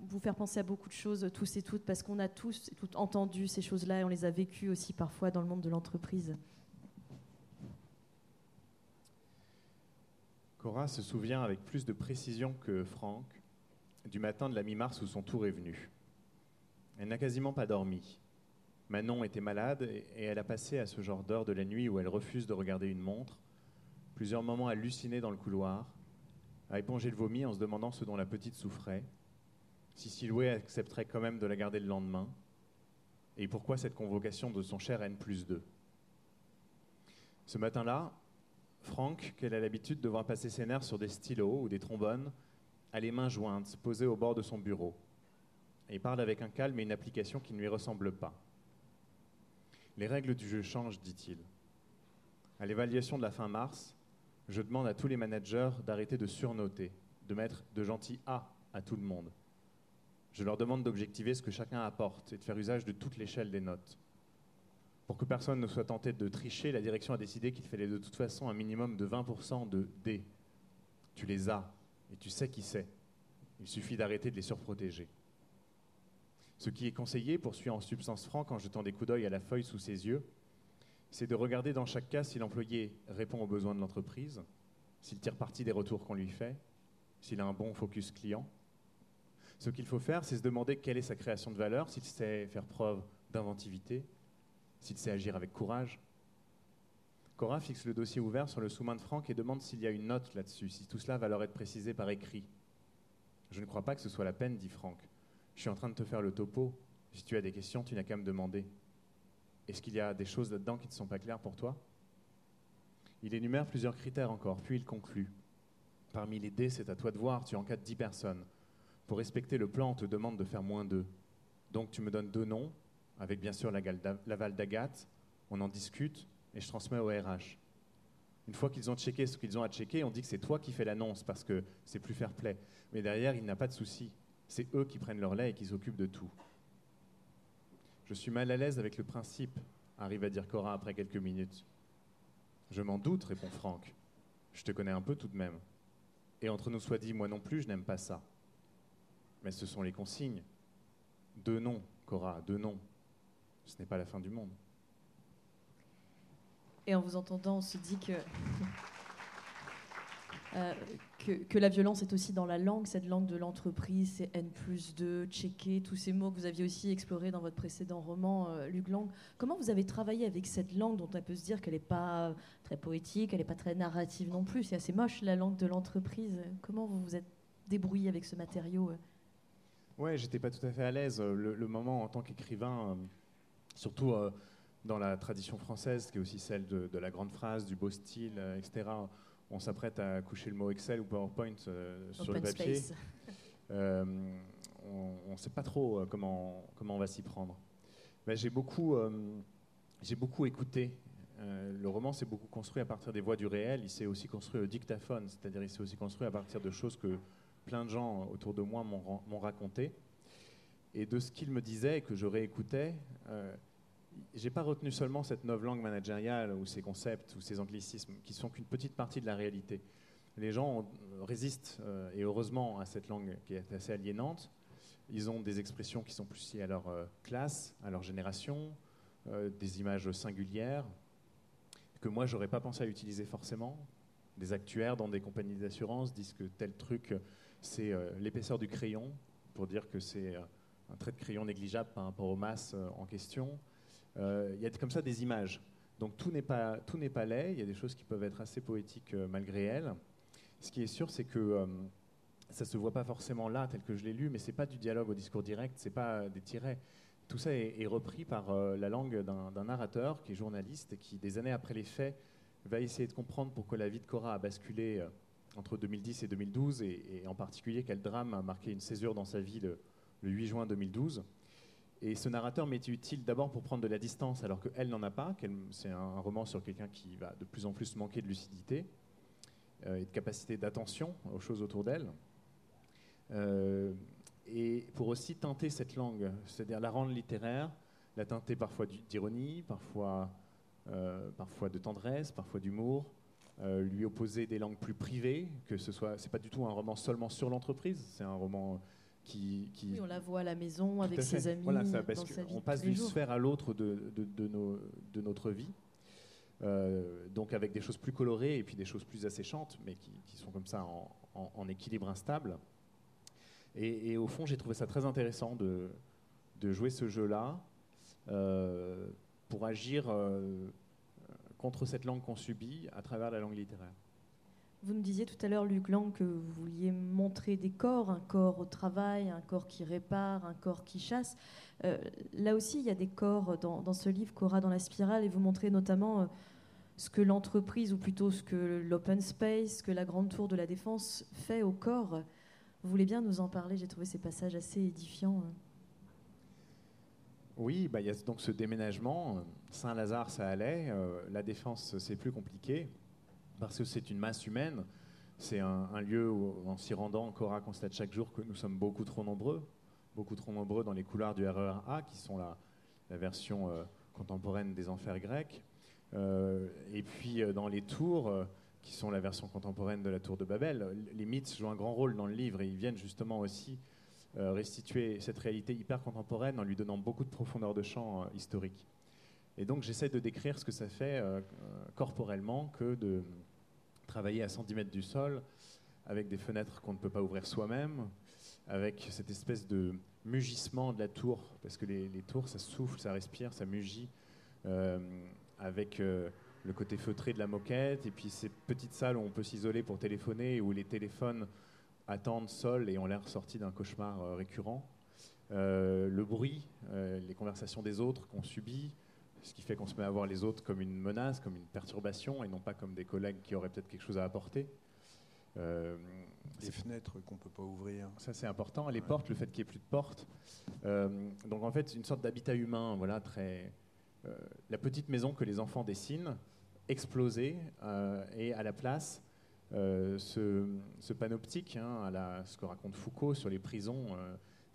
vous faire penser à beaucoup de choses, tous et toutes, parce qu'on a tous et toutes entendu ces choses-là et on les a vécues aussi parfois dans le monde de l'entreprise. Cora se souvient avec plus de précision que Franck du matin de la mi-mars où son tour est venu. Elle n'a quasiment pas dormi. Manon était malade et elle a passé à ce genre d'heure de la nuit où elle refuse de regarder une montre, plusieurs moments hallucinés dans le couloir, à éponger le vomi en se demandant ce dont la petite souffrait, si Siloué accepterait quand même de la garder le lendemain, et pourquoi cette convocation de son cher N plus 2. Ce matin-là, Franck, qu'elle a l'habitude de voir passer ses nerfs sur des stylos ou des trombones, a les mains jointes, posées au bord de son bureau. et parle avec un calme et une application qui ne lui ressemblent pas. Les règles du jeu changent, dit-il. À l'évaluation de la fin mars, je demande à tous les managers d'arrêter de surnoter, de mettre de gentils A à tout le monde. Je leur demande d'objectiver ce que chacun apporte et de faire usage de toute l'échelle des notes. Pour que personne ne soit tenté de tricher, la direction a décidé qu'il fallait de toute façon un minimum de 20% de D. Tu les as et tu sais qui c'est. Il suffit d'arrêter de les surprotéger. Ce qui est conseillé, poursuit en substance franc en jetant des coups d'œil à la feuille sous ses yeux, c'est de regarder dans chaque cas si l'employé répond aux besoins de l'entreprise, s'il tire parti des retours qu'on lui fait, s'il a un bon focus client. Ce qu'il faut faire, c'est se demander quelle est sa création de valeur, s'il sait faire preuve d'inventivité, s'il sait agir avec courage. Cora fixe le dossier ouvert sur le sous-main de Franck et demande s'il y a une note là-dessus, si tout cela va leur être précisé par écrit. Je ne crois pas que ce soit la peine, dit Franck. Je suis en train de te faire le topo. Si tu as des questions, tu n'as qu'à me demander. Est-ce qu'il y a des choses là-dedans qui ne sont pas claires pour toi? Il énumère plusieurs critères encore, puis il conclut. Parmi les dés, c'est à toi de voir, tu encadres 10 personnes. Pour respecter le plan, on te demande de faire moins d'eux. Donc tu me donnes deux noms, avec bien sûr l'aval d'Agathe, on en discute et je transmets au RH. Une fois qu'ils ont checké ce qu'ils ont à checker, on dit que c'est toi qui fais l'annonce parce que c'est plus fair play. Mais derrière, il n'a pas de souci. C'est eux qui prennent leur lait et qui s'occupent de tout. Je suis mal à l'aise avec le principe, arrive à dire Cora après quelques minutes. Je m'en doute, répond Franck. Je te connais un peu tout de même. Et entre nous soit dit, moi non plus, je n'aime pas ça. Mais ce sont les consignes. Deux noms, Cora, deux noms. Ce n'est pas la fin du monde. Et en vous entendant, on se dit que Euh, que, la violence est aussi dans la langue, cette langue de l'entreprise, c'est N plus 2, checker, tous ces mots que vous aviez aussi explorés dans votre précédent roman, euh, Luc Lang. Comment vous avez travaillé avec cette langue dont on peut se dire qu'elle n'est pas très poétique, elle n'est pas très narrative non plus, c'est assez moche la langue de l'entreprise. Comment vous vous êtes débrouillé avec ce matériau euh? Ouais, j'étais pas tout à fait à l'aise. Le, le, moment en tant qu'écrivain, euh, surtout euh, dans la tradition française, qui est aussi celle de, la grande phrase, du beau style, euh, etc on s'apprête à coucher le mot Excel ou PowerPoint euh, sur le papier. <laughs> Euh, on ne sait pas trop euh, comment, comment on va s'y prendre. J'ai beaucoup, beaucoup écouté. Le roman s'est beaucoup construit à partir des voix du réel. Il s'est aussi construit au dictaphone, c'est-à-dire il s'est aussi construit à partir de choses que plein de gens autour de moi m'ont raconté. Et de ce qu'il me disait et que je réécoutais, j'ai pas retenu seulement cette langue managériale ou ces concepts ou ces anglicismes qui sont qu'une petite partie de la réalité. Les gens ont, résistent euh, et heureusement à cette langue qui est assez aliénante. Ils ont des expressions qui sont plus liées à leur euh, classe, à leur génération, euh, des images singulières que moi j'aurais pas pensé à utiliser forcément. Des actuaires dans des compagnies d'assurance disent que tel truc c'est euh, l'épaisseur du crayon pour dire que c'est un trait de crayon négligeable par rapport aux masses en question. Euh, il y a comme ça des images. Donc tout n'est pas, tout n'est pas laid, il y a des choses qui peuvent être assez poétiques euh, malgré elles. Ce qui est sûr, c'est que euh, ça se voit pas forcément là, tel que je l'ai lu, mais ce n'est pas du dialogue au discours direct, ce n'est pas des tirets. Tout ça est, repris par la langue d'un narrateur qui est journaliste et qui, des années après les faits, va essayer de comprendre pourquoi la vie de Cora a basculé entre 2010 et 2012, et, en particulier quel drame a marqué une césure dans sa vie le 8 juin 2012. Et ce narrateur m'était utile d'abord pour prendre de la distance, alors qu'elle n'en a pas. c'est un, roman sur quelqu'un qui va de plus en plus manquer de lucidité euh, et de capacité d'attention aux choses autour d'elle. Euh, et pour aussi teinter cette langue, c'est-à-dire la rendre littéraire, la teinter parfois d'ironie, parfois, euh, parfois de tendresse, parfois d'humour, lui opposer des langues plus privées, que ce soit, c'est pas du tout un roman seulement sur l'entreprise, c'est un roman qui, qui... Oui, on la voit à la maison avec ses amis. Voilà, ça, parce on passe d'une sphère à l'autre de, de, de, nos, de, notre vie. Euh, donc avec des choses plus colorées et puis des choses plus asséchantes, mais qui, qui sont comme ça en, en, en équilibre instable. Et, et, au fond, j'ai trouvé ça très intéressant de, de jouer ce jeu-là euh, pour agir euh, contre cette langue qu'on subit à travers la langue littéraire. Vous nous disiez tout à l'heure, Luc Lang, que vous vouliez montrer des corps, un corps au travail, un corps qui répare, un corps qui chasse. Euh, là aussi, il y a des corps dans, ce livre, Cora dans la spirale, et vous montrez notamment euh, ce que l'entreprise, ou plutôt ce que l'open space, que la grande tour de la défense fait au corps. Vous voulez bien nous en parler? J'ai trouvé ces passages assez édifiants. Oui, bah, il y a donc ce déménagement. Saint-Lazare, ça allait. Euh, la Défense, c'est plus compliqué parce que c'est une masse humaine. C'est un, lieu où, en s'y rendant, Cora constate chaque jour que nous sommes beaucoup trop nombreux, beaucoup trop nombreux dans les couloirs du RER A, qui sont la, version euh, contemporaine des enfers grecs. Euh, et puis euh, dans les tours, qui sont la version contemporaine de la tour de Babel, les mythes jouent un grand rôle dans le livre et ils viennent justement aussi restituer cette réalité hyper contemporaine en lui donnant beaucoup de profondeur de champ historique. Et donc j'essaie de décrire ce que ça fait euh, corporellement que de travailler à 110 mètres du sol, avec des fenêtres qu'on ne peut pas ouvrir soi-même, avec cette espèce de mugissement de la tour, parce que les, tours, ça souffle, ça respire, ça mugit, euh, avec euh, le côté feutré de la moquette, et puis ces petites salles où on peut s'isoler pour téléphoner, où les téléphones attendent sol et ont l'air sortis d'un cauchemar récurrent. Le bruit, les conversations des autres qu'on subit, ce qui fait qu'on se met à voir les autres comme une menace, comme une perturbation, et non pas comme des collègues qui auraient peut-être quelque chose à apporter. Euh, Les fenêtres qu'on ne peut pas ouvrir. ça, c'est important. Les Ouais. portes, le fait qu'il n'y ait plus de portes. Euh, donc, en fait, une sorte d'habitat humain, voilà, très. euh, la petite maison que les enfants dessinent, explosée, et à la place, ce, ce panoptique, hein, à la, ce que raconte Foucault sur les prisons,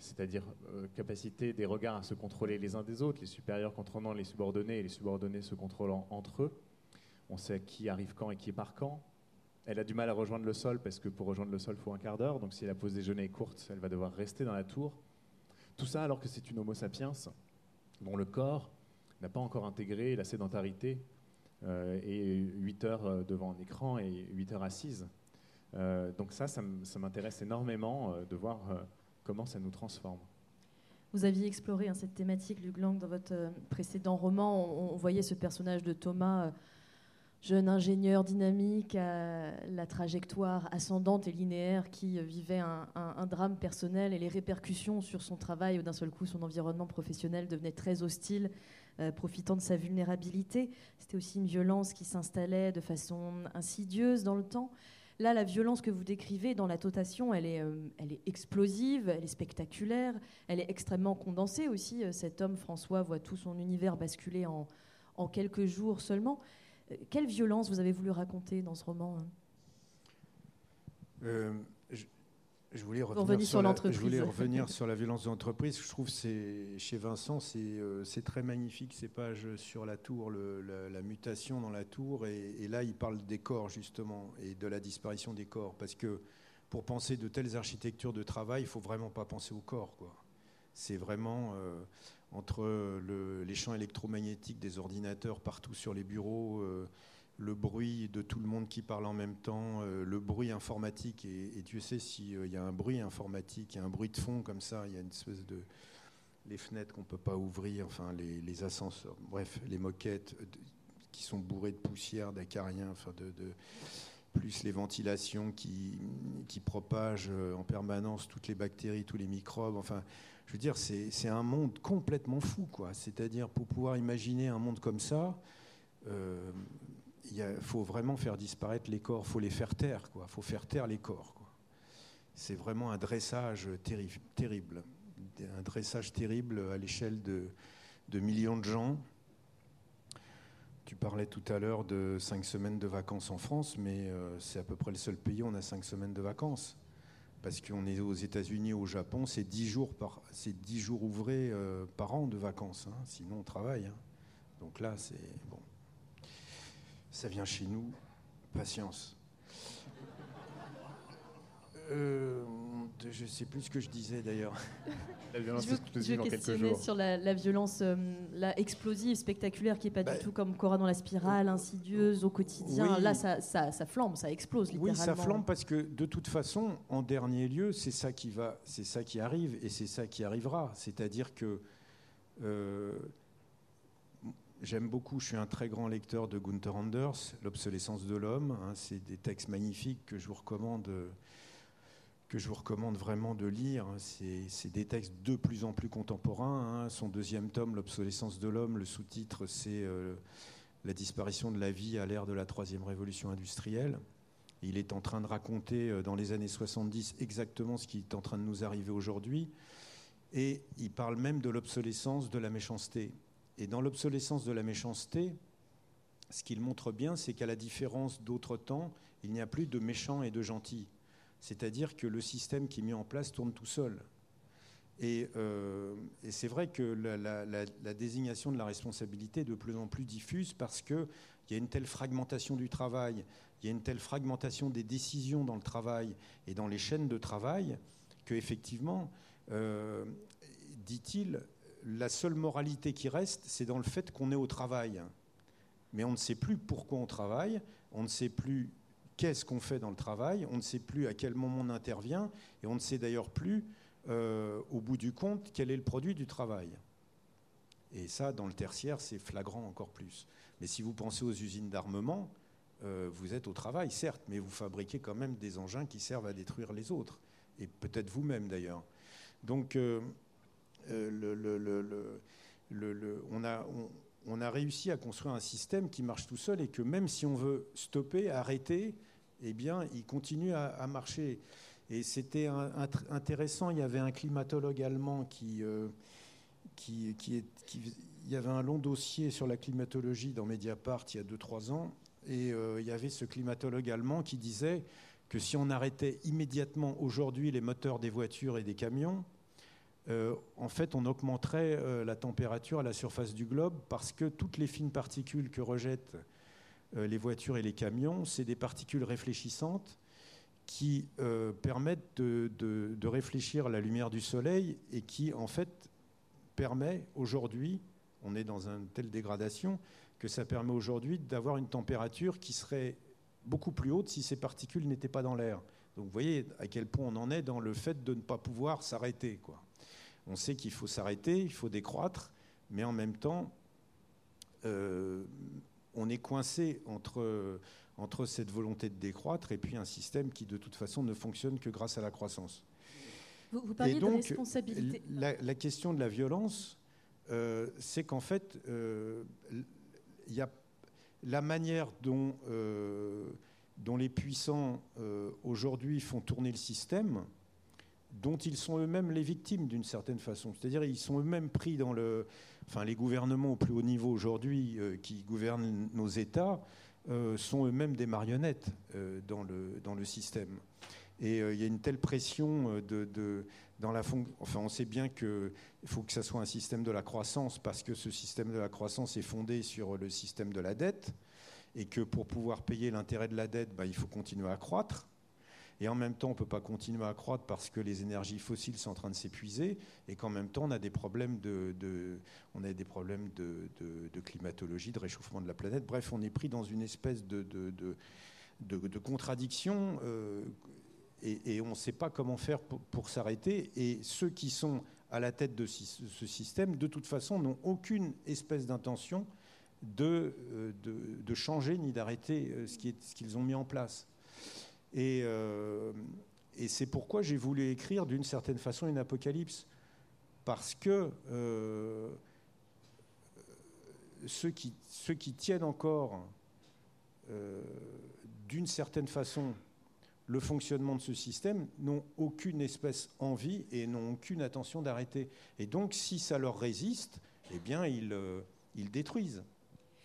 c'est-à-dire euh, capacité des regards à se contrôler les uns des autres, les supérieurs contrôlant les subordonnés et les subordonnés se contrôlant entre eux. On sait qui arrive quand et qui part quand. Elle a du mal à rejoindre le sol parce que pour rejoindre le sol, il faut un quart d'heure. Donc si la pause déjeuner est courte, elle va devoir rester dans la tour. Tout ça alors que c'est une Homo sapiens dont le corps n'a pas encore intégré la sédentarité euh, et 8 heures euh, devant un écran et 8 heures assise. Euh, donc ça, ça m'intéresse énormément de voir comment ça nous transforme. Vous aviez exploré hein, cette thématique, Luc Lang, dans votre euh, précédent roman. On, voyait ce personnage de Thomas, euh, jeune ingénieur dynamique, à la trajectoire ascendante et linéaire, qui euh, vivait un, drame personnel et les répercussions sur son travail, d'un seul coup son environnement professionnel devenait très hostile, profitant de sa vulnérabilité. C'était aussi une violence qui s'installait de façon insidieuse dans le temps. Là, la violence que vous décrivez dans la totation, elle est, euh, elle est explosive, elle est spectaculaire, elle est extrêmement condensée aussi. Euh, Cet homme, François, voit tout son univers basculer en, quelques jours seulement. Euh, Quelle violence vous avez voulu raconter dans ce roman hein? Je voulais revenir, sur la, l'entreprise. je voulais revenir sur la violence de l'entreprise. Je trouve c'est chez Vincent, c'est euh, c'est très magnifique ces pages sur la tour, le- la, la mutation dans la tour, et, et là il parle des corps justement et de la disparition des corps, parce que pour penser de telles architectures de travail, il faut vraiment pas penser au corps. C'est vraiment euh, entre le- les champs électromagnétiques des ordinateurs partout sur les bureaux. euh, le bruit de tout le monde qui parle en même temps, euh, le bruit informatique, et, et Dieu sait s'il y a un bruit informatique, il y a un bruit de fond comme ça, il y a une espèce de... les fenêtres qu'on ne peut pas ouvrir, enfin les, ascenseurs, bref, les moquettes euh, qui sont bourrées de poussière, d'acariens, enfin de, plus les ventilations qui, qui propagent euh, en permanence toutes les bactéries, tous les microbes, enfin je veux dire, c'est un monde complètement fou, quoi. C'est-à-dire, pour pouvoir imaginer un monde comme ça, euh, il faut vraiment faire disparaître les corps, faut les faire taire, quoi. faut faire taire les corps. C'est vraiment un dressage terri- terrible, un dressage terrible à l'échelle de, millions de gens. Tu parlais tout à l'heure de cinq semaines de vacances en France, mais euh, c'est à peu près le seul pays où on a cinq semaines de vacances. Parce qu'on est aux États-Unis, au Japon, c'est 10 jours, par, c'est 10 jours ouvrés euh, par an de vacances. hein. Sinon, on travaille. hein. Donc là, c'est bon. Ça vient chez nous. Patience. Euh, je sais plus ce que je disais d'ailleurs. La violence Je veux, explosive je veux en quelques questionner jours. sur la, la violence euh, la explosive, spectaculaire, qui n'est pas Bah, du tout comme Cora dans la spirale, insidieuse au quotidien. oui. Là, ça, ça, ça flambe, ça explose Oui, littéralement. ça flambe parce que de toute façon, en dernier lieu, c'est ça qui va, c'est ça qui arrive et c'est ça qui arrivera. C'est-à-dire que euh, j'aime beaucoup. Je suis un très grand lecteur de Gunther Anders, L'obsolescence de l'homme. hein, c'est des textes magnifiques que je vous recommande. que je vous recommande vraiment de lire. C'est c'est des textes de plus en plus contemporains. hein. Son deuxième tome, L'obsolescence de l'homme, le sous-titre, c'est euh, La disparition de la vie à l'ère de la troisième révolution industrielle. Il est en train de raconter euh, dans les années 70 exactement ce qui est en train de nous arriver aujourd'hui. Et il parle même de l'obsolescence de la méchanceté. Et dans l'obsolescence de la méchanceté, ce qu'il montre bien, c'est qu'à la différence d'autres temps, il n'y a plus de méchants et de gentils. C'est-à-dire que le système qui est mis en place tourne tout seul. Et, euh, c'est vrai que la, désignation de la responsabilité est de plus en plus diffuse parce qu'il y a une telle fragmentation du travail, il y a une telle fragmentation des décisions dans le travail et dans les chaînes de travail qu'effectivement, euh, dit-il, la seule moralité qui reste, c'est dans le fait qu'on est au travail. Mais on ne sait plus pourquoi on travaille, on ne sait plus qu'est-ce qu'on fait dans le travail, on ne sait plus à quel moment on intervient, et on ne sait d'ailleurs plus, euh, au bout du compte, quel est le produit du travail. Et ça, dans le tertiaire, c'est flagrant encore plus. Mais si vous pensez aux usines d'armement, euh, vous êtes au travail, certes, mais vous fabriquez quand même des engins qui servent à détruire les autres, et peut-être vous-même d'ailleurs. Donc, euh, on, a, réussi à construire un système qui marche tout seul et que même si on veut stopper, arrêter, eh bien, il continue à, marcher. Et c'était intéressant. Il y avait un climatologue allemand qui, euh, qui- il y avait un long dossier sur la climatologie dans Mediapart il y a 2-3 ans. Et euh, il y avait ce climatologue allemand qui disait que si on arrêtait immédiatement aujourd'hui les moteurs des voitures et des camions, euh, en fait, on augmenterait euh, la température à la surface du globe parce que toutes les fines particules que rejettent euh, les voitures et les camions, c'est des particules réfléchissantes qui permettent de- de réfléchir la lumière du soleil et qui, en fait, permet aujourd'hui, on est dans une telle dégradation, que ça permet aujourd'hui d'avoir une température qui serait beaucoup plus haute si ces particules n'étaient pas dans l'air. Donc vous voyez à quel point on en est dans le fait de ne pas pouvoir s'arrêter. quoi. On sait qu'il faut s'arrêter, il faut décroître, mais en même temps, euh, on est coincé entre, entre cette volonté de décroître et puis un système qui de toute façon ne fonctionne que grâce à la croissance. Vous, vous parliez Et de donc, responsabilité. La, la question de la violence, euh, c'est qu'en fait, euh, il y a la manière dont, euh, les puissants euh, aujourd'hui font tourner le système, dont ils sont eux-mêmes les victimes d'une certaine façon. C'est-à-dire ils sont eux-mêmes pris dans le... Enfin, les gouvernements au plus haut niveau aujourd'hui euh, qui gouvernent nos États sont eux-mêmes des marionnettes dans, le, dans le système. Et euh, il y a une telle pression euh, de, dans la fon- Enfin, on sait bien qu'il faut que ça soit un système de la croissance parce que ce système de la croissance est fondé sur le système de la dette et que pour pouvoir payer l'intérêt de la dette, bah, il faut continuer à croître. Et en même temps, on ne peut pas continuer à croître parce que les énergies fossiles sont en train de s'épuiser et qu'en même temps, on a des problèmes de, on a des problèmes de, climatologie, de réchauffement de la planète. Bref, on est pris dans une espèce de contradiction euh, et, on ne sait pas comment faire pour, s'arrêter. Et ceux qui sont à la tête de ce système, de toute façon, n'ont aucune espèce d'intention de, euh, de, changer ni d'arrêter euh, ce qu'ils ont mis en place. Et, euh, et c'est pourquoi j'ai voulu écrire d'une certaine façon une apocalypse. Parce que ceux, qui, ceux qui tiennent encore d'une certaine façon le fonctionnement de ce système n'ont aucune espèce envie et n'ont aucune attention d'arrêter. Et donc, si ça leur résiste, eh bien, ils, euh, ils détruisent.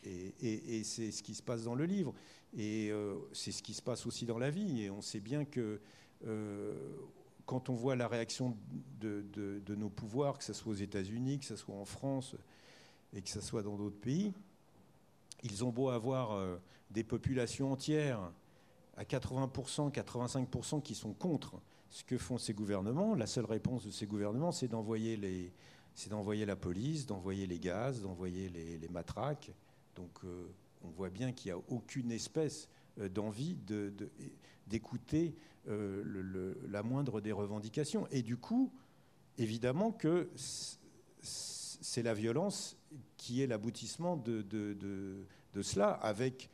Et, c'est ce qui se passe dans le livre. Et euh, c'est ce qui se passe aussi dans la vie. Et on sait bien que euh, quand on voit la réaction de, de- nos pouvoirs, que ce soit aux États-Unis, que ce soit en France et que ce soit dans d'autres pays, ils ont beau avoir des populations entières à 80%, 85% qui sont contre ce que font ces gouvernements. La seule réponse de ces gouvernements, c'est d'envoyer les, c'est d'envoyer la police, d'envoyer les gaz, d'envoyer les, matraques. Donc, euh, on voit bien qu'il n'y a aucune espèce euh, d'envie de- de- d'écouter euh, la moindre des revendications. Et du coup, évidemment que c'est la violence qui est l'aboutissement de, de- cela, avec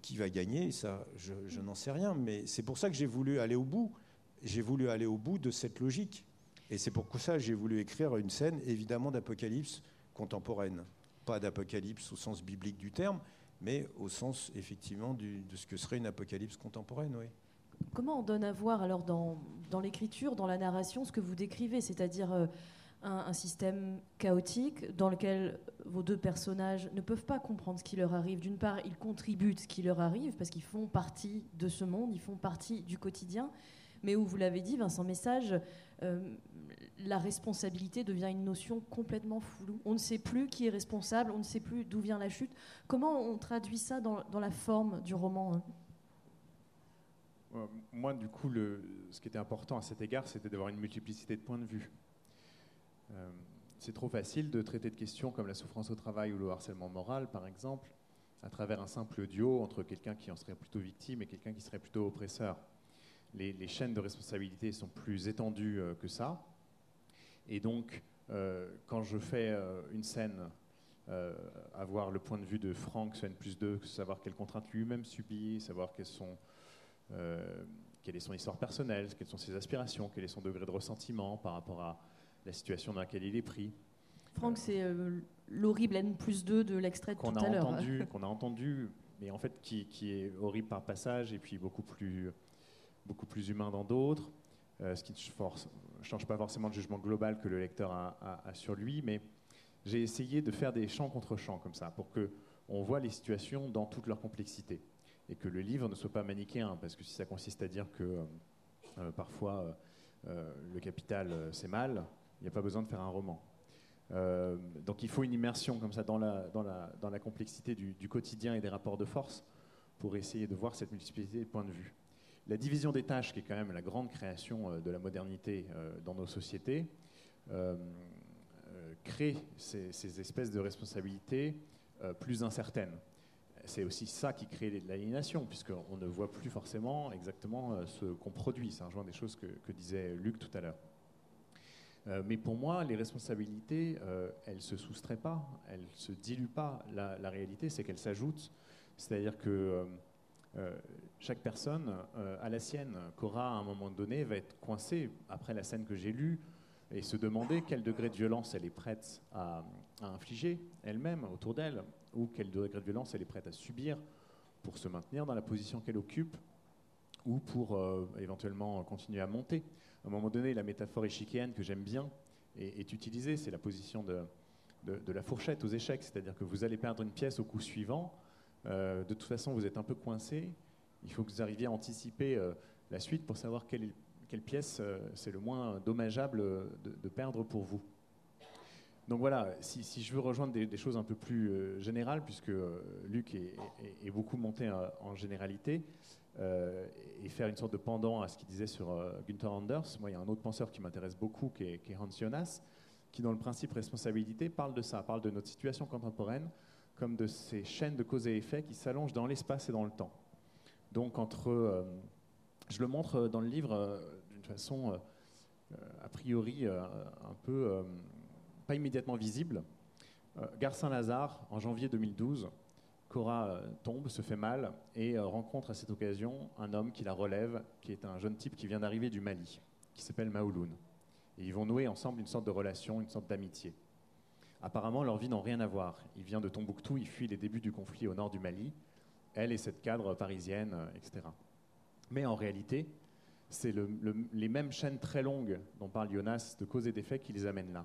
qui va gagner, ça, je, n'en sais rien. Mais c'est pour ça que j'ai voulu aller au bout. J'ai voulu aller au bout de cette logique. Et c'est pour ça que j'ai voulu écrire une scène, évidemment, d'apocalypse contemporaine. Pas d'apocalypse au sens biblique du terme, mais au sens, effectivement, de ce que serait une apocalypse contemporaine, oui. comment on donne à voir alors dans, dans l'écriture, dans la narration, ce que vous décrivez, c'est-à-dire euh, un, système chaotique dans lequel vos deux personnages ne peuvent pas comprendre ce qui leur arrive. D'une part, ils contribuent ce qui leur arrive parce qu'ils font partie de ce monde, ils font partie du quotidien, mais où vous l'avez dit, Vincent Message, euh, la responsabilité devient une notion complètement floue. On ne sait plus qui est responsable, on ne sait plus d'où vient la chute. Comment on traduit ça dans, la forme du roman hein? Euh, Moi, du coup, ce qui était important à cet égard, c'était d'avoir une multiplicité de points de vue. Euh, c'est trop facile de traiter de questions comme la souffrance au travail ou le harcèlement moral, par exemple, à travers un simple duo entre quelqu'un qui en serait plutôt victime et quelqu'un qui serait plutôt oppresseur. Les, chaînes de responsabilité sont plus étendues euh, que ça. Et donc, euh, quand je fais une scène, avoir le point de vue de Franck sur N plus 2, savoir quelles contraintes lui-même subit, savoir quelles sont quelle est son histoire personnelle, quelles sont ses aspirations, quel est son degré de ressentiment par rapport à la situation dans laquelle il est pris, Franck, c'est euh, l'horrible N plus 2 de l'extrait de tout qu'on à a l'heure. entendu, <laughs> qu'on a entendu, mais en fait qui, qui est horrible par passage et puis beaucoup plus, beaucoup plus humain dans d'autres, euh, ce qui ne change pas forcément le jugement global que le lecteur a, a- a sur lui, mais j'ai essayé de faire des champs contre champs comme ça pour que on voit les situations dans toute leur complexité et que le livre ne soit pas manichéen, parce que si ça consiste à dire que euh, euh, parfois euh, euh, le capital euh, c'est mal, il n'y a pas besoin de faire un roman. Euh, donc il faut une immersion comme ça dans la, complexité du, quotidien et des rapports de force pour essayer de voir cette multiplicité de points de vue. La division des tâches, qui est quand même la grande création euh, de la modernité euh, dans nos sociétés, crée ces, ces espèces de responsabilités plus incertaines. C'est aussi ça qui crée l'aliénation, puisqu'on ne voit plus forcément exactement ce qu'on produit. Ça rejoint des choses que disait Luc tout à l'heure. Euh, mais pour moi, les responsabilités, euh, elles ne se soustraient pas, elles ne se diluent pas. La, réalité, c'est qu'elles s'ajoutent. C'est-à-dire que euh, chaque personne a la sienne. Cora, à un moment donné, va être coincée après la scène que j'ai lue et se demander quel degré de violence elle est prête à, à infliger elle-même autour d'elle, ou quel degré de violence elle est prête à subir pour se maintenir dans la position qu'elle occupe, ou pour éventuellement continuer à monter. À un moment donné, la métaphore échiquéenne que j'aime bien est, utilisée, c'est la position de, la fourchette aux échecs, c'est-à-dire que vous allez perdre une pièce au coup suivant, euh, de toute façon vous êtes un peu coincé, il faut que vous arriviez à anticiper euh, la suite pour savoir quelle, pièce euh, c'est le moins dommageable de, perdre pour vous. Donc voilà, si, je veux rejoindre des, choses un peu plus générales, puisque Luc est, beaucoup monté en généralité, euh, et faire une sorte de pendant à ce qu'il disait sur euh, Günther Anders, moi il y a un autre penseur qui m'intéresse beaucoup, qui est, Hans Jonas, qui dans le principe responsabilité parle de ça, parle de notre situation contemporaine comme de ces chaînes de cause et effet qui s'allongent dans l'espace et dans le temps. Donc entre, euh, je le montre euh, dans le livre d'une façon a priori un peu pas immédiatement visible. Gare Saint-Lazare, en janvier 2012, Cora euh, tombe, se fait mal et euh, rencontre à cette occasion un homme qui la relève, qui est un jeune type qui vient d'arriver du Mali, qui s'appelle Maouloun. Et ils vont nouer ensemble une sorte de relation, une sorte d'amitié. Apparemment, leur vie n'ont rien à voir. Il vient de Tombouctou, il fuit les débuts du conflit au nord du Mali. Elle est cette cadre parisienne, euh, etc. Mais en réalité, c'est le- le- les mêmes chaînes très longues dont parle Jonas de cause et d'effet qui les amènent là.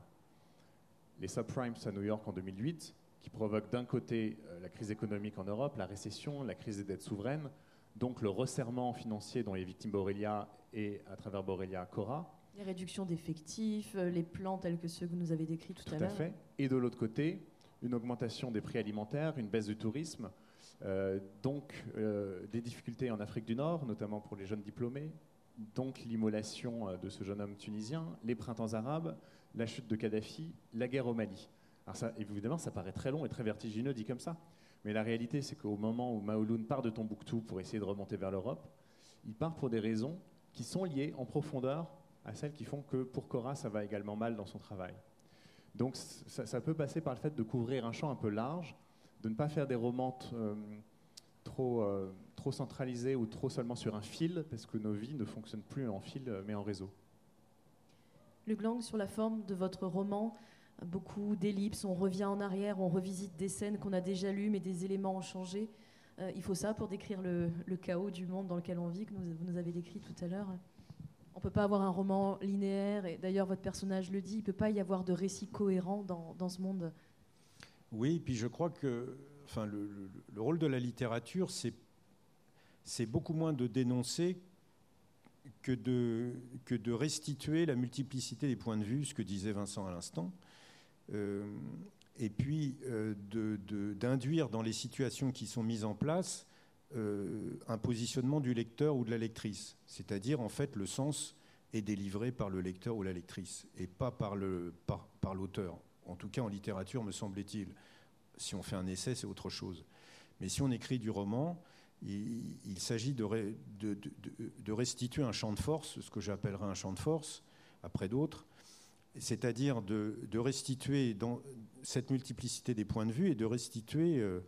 Les subprimes à New York en 2008, qui provoquent d'un côté euh, la crise économique en Europe, la récession, la crise des dettes souveraines, donc le resserrement financier dont est victime Borrelia et à travers Borrelia Cora, Les réductions d'effectifs, euh, les plans tels que ceux que vous nous avez décrits tout, Tout à à l'heure. fait. Et de l'autre côté, une augmentation des prix alimentaires, une baisse du tourisme, euh, donc euh, des difficultés en Afrique du Nord, notamment pour les jeunes diplômés, donc l'immolation de ce jeune homme tunisien, les printemps arabes, la chute de Kadhafi, la guerre au Mali. Alors ça, évidemment, ça paraît très long et très vertigineux dit comme ça, mais la réalité, c'est qu'au moment où Maouloun part de Tombouctou pour essayer de remonter vers l'Europe, il part pour des raisons qui sont liées en profondeur à celles qui font que pour Cora, ça va également mal dans son travail. Donc ça, peut passer par le fait de couvrir un champ un peu large, de ne pas faire des romans euh, trop, euh, trop centralisés ou trop seulement sur un fil, parce que nos vies ne fonctionnent plus en fil, euh, mais en réseau. Luc Lang, sur la forme de votre roman, beaucoup d'ellipses, on revient en arrière, on revisite des scènes qu'on a déjà lues, mais des éléments ont changé. Euh, il faut ça pour décrire le, chaos du monde dans lequel on vit, que vous nous avez décrit tout à l'heure. On ne peut pas avoir un roman linéaire, et d'ailleurs votre personnage le dit, il ne peut pas y avoir de récit cohérent dans, ce monde. Oui, puis je crois que enfin, le, le- le rôle de la littérature, c'est, beaucoup moins de dénoncer que de, restituer la multiplicité des points de vue, ce que disait Vincent à l'instant, et puis euh, d'induire dans les situations qui sont mises en place euh, un positionnement du lecteur ou de la lectrice. C'est-à-dire, en fait, le sens est délivré par le lecteur ou la lectrice, et pas par, l'auteur. En tout cas, en littérature, me semble-t-il. Si on fait un essai, c'est autre chose. Mais si on écrit du roman, il, s'agit de- de restituer un champ de force, ce que j'appellerais un champ de force, après d'autres, c'est-à-dire de, restituer cette multiplicité des points de vue et de restituer euh,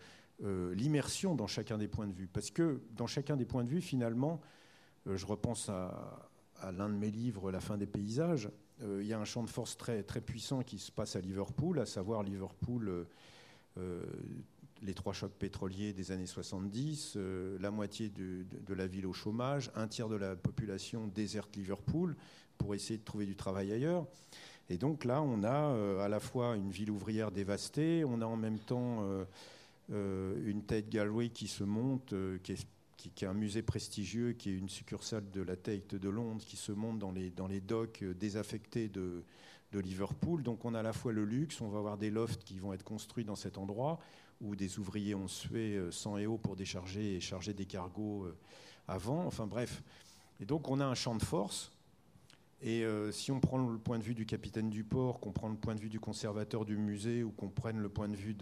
euh, l'immersion dans chacun des points de vue. Parce que dans chacun des points de vue, finalement, euh, je repense à, l'un de mes livres, La fin des paysages, il y a un champ de force très, très puissant qui se passe à Liverpool, à savoir Liverpool, les trois chocs pétroliers des années 70, euh, la moitié de la ville au chômage, un tiers de la population déserte Liverpool pour essayer de trouver du travail ailleurs. Et donc là, on a euh, à la fois une ville ouvrière dévastée, on a en même temps euh, euh, une Tate Gallery qui se monte, qui, est, un musée prestigieux, qui est une succursale de la Tate de Londres, qui se monte dans les, docks désaffectés de, Liverpool. Donc on a à la fois le luxe, on va avoir des lofts qui vont être construits dans cet endroit, où des ouvriers ont sué euh, sang et eau pour décharger et charger des cargos avant. Enfin bref. Et donc on a un champ de force. Et euh, si on prend le point de vue du capitaine du port, qu'on prend le point de vue du conservateur du musée, ou qu'on prenne le point de vue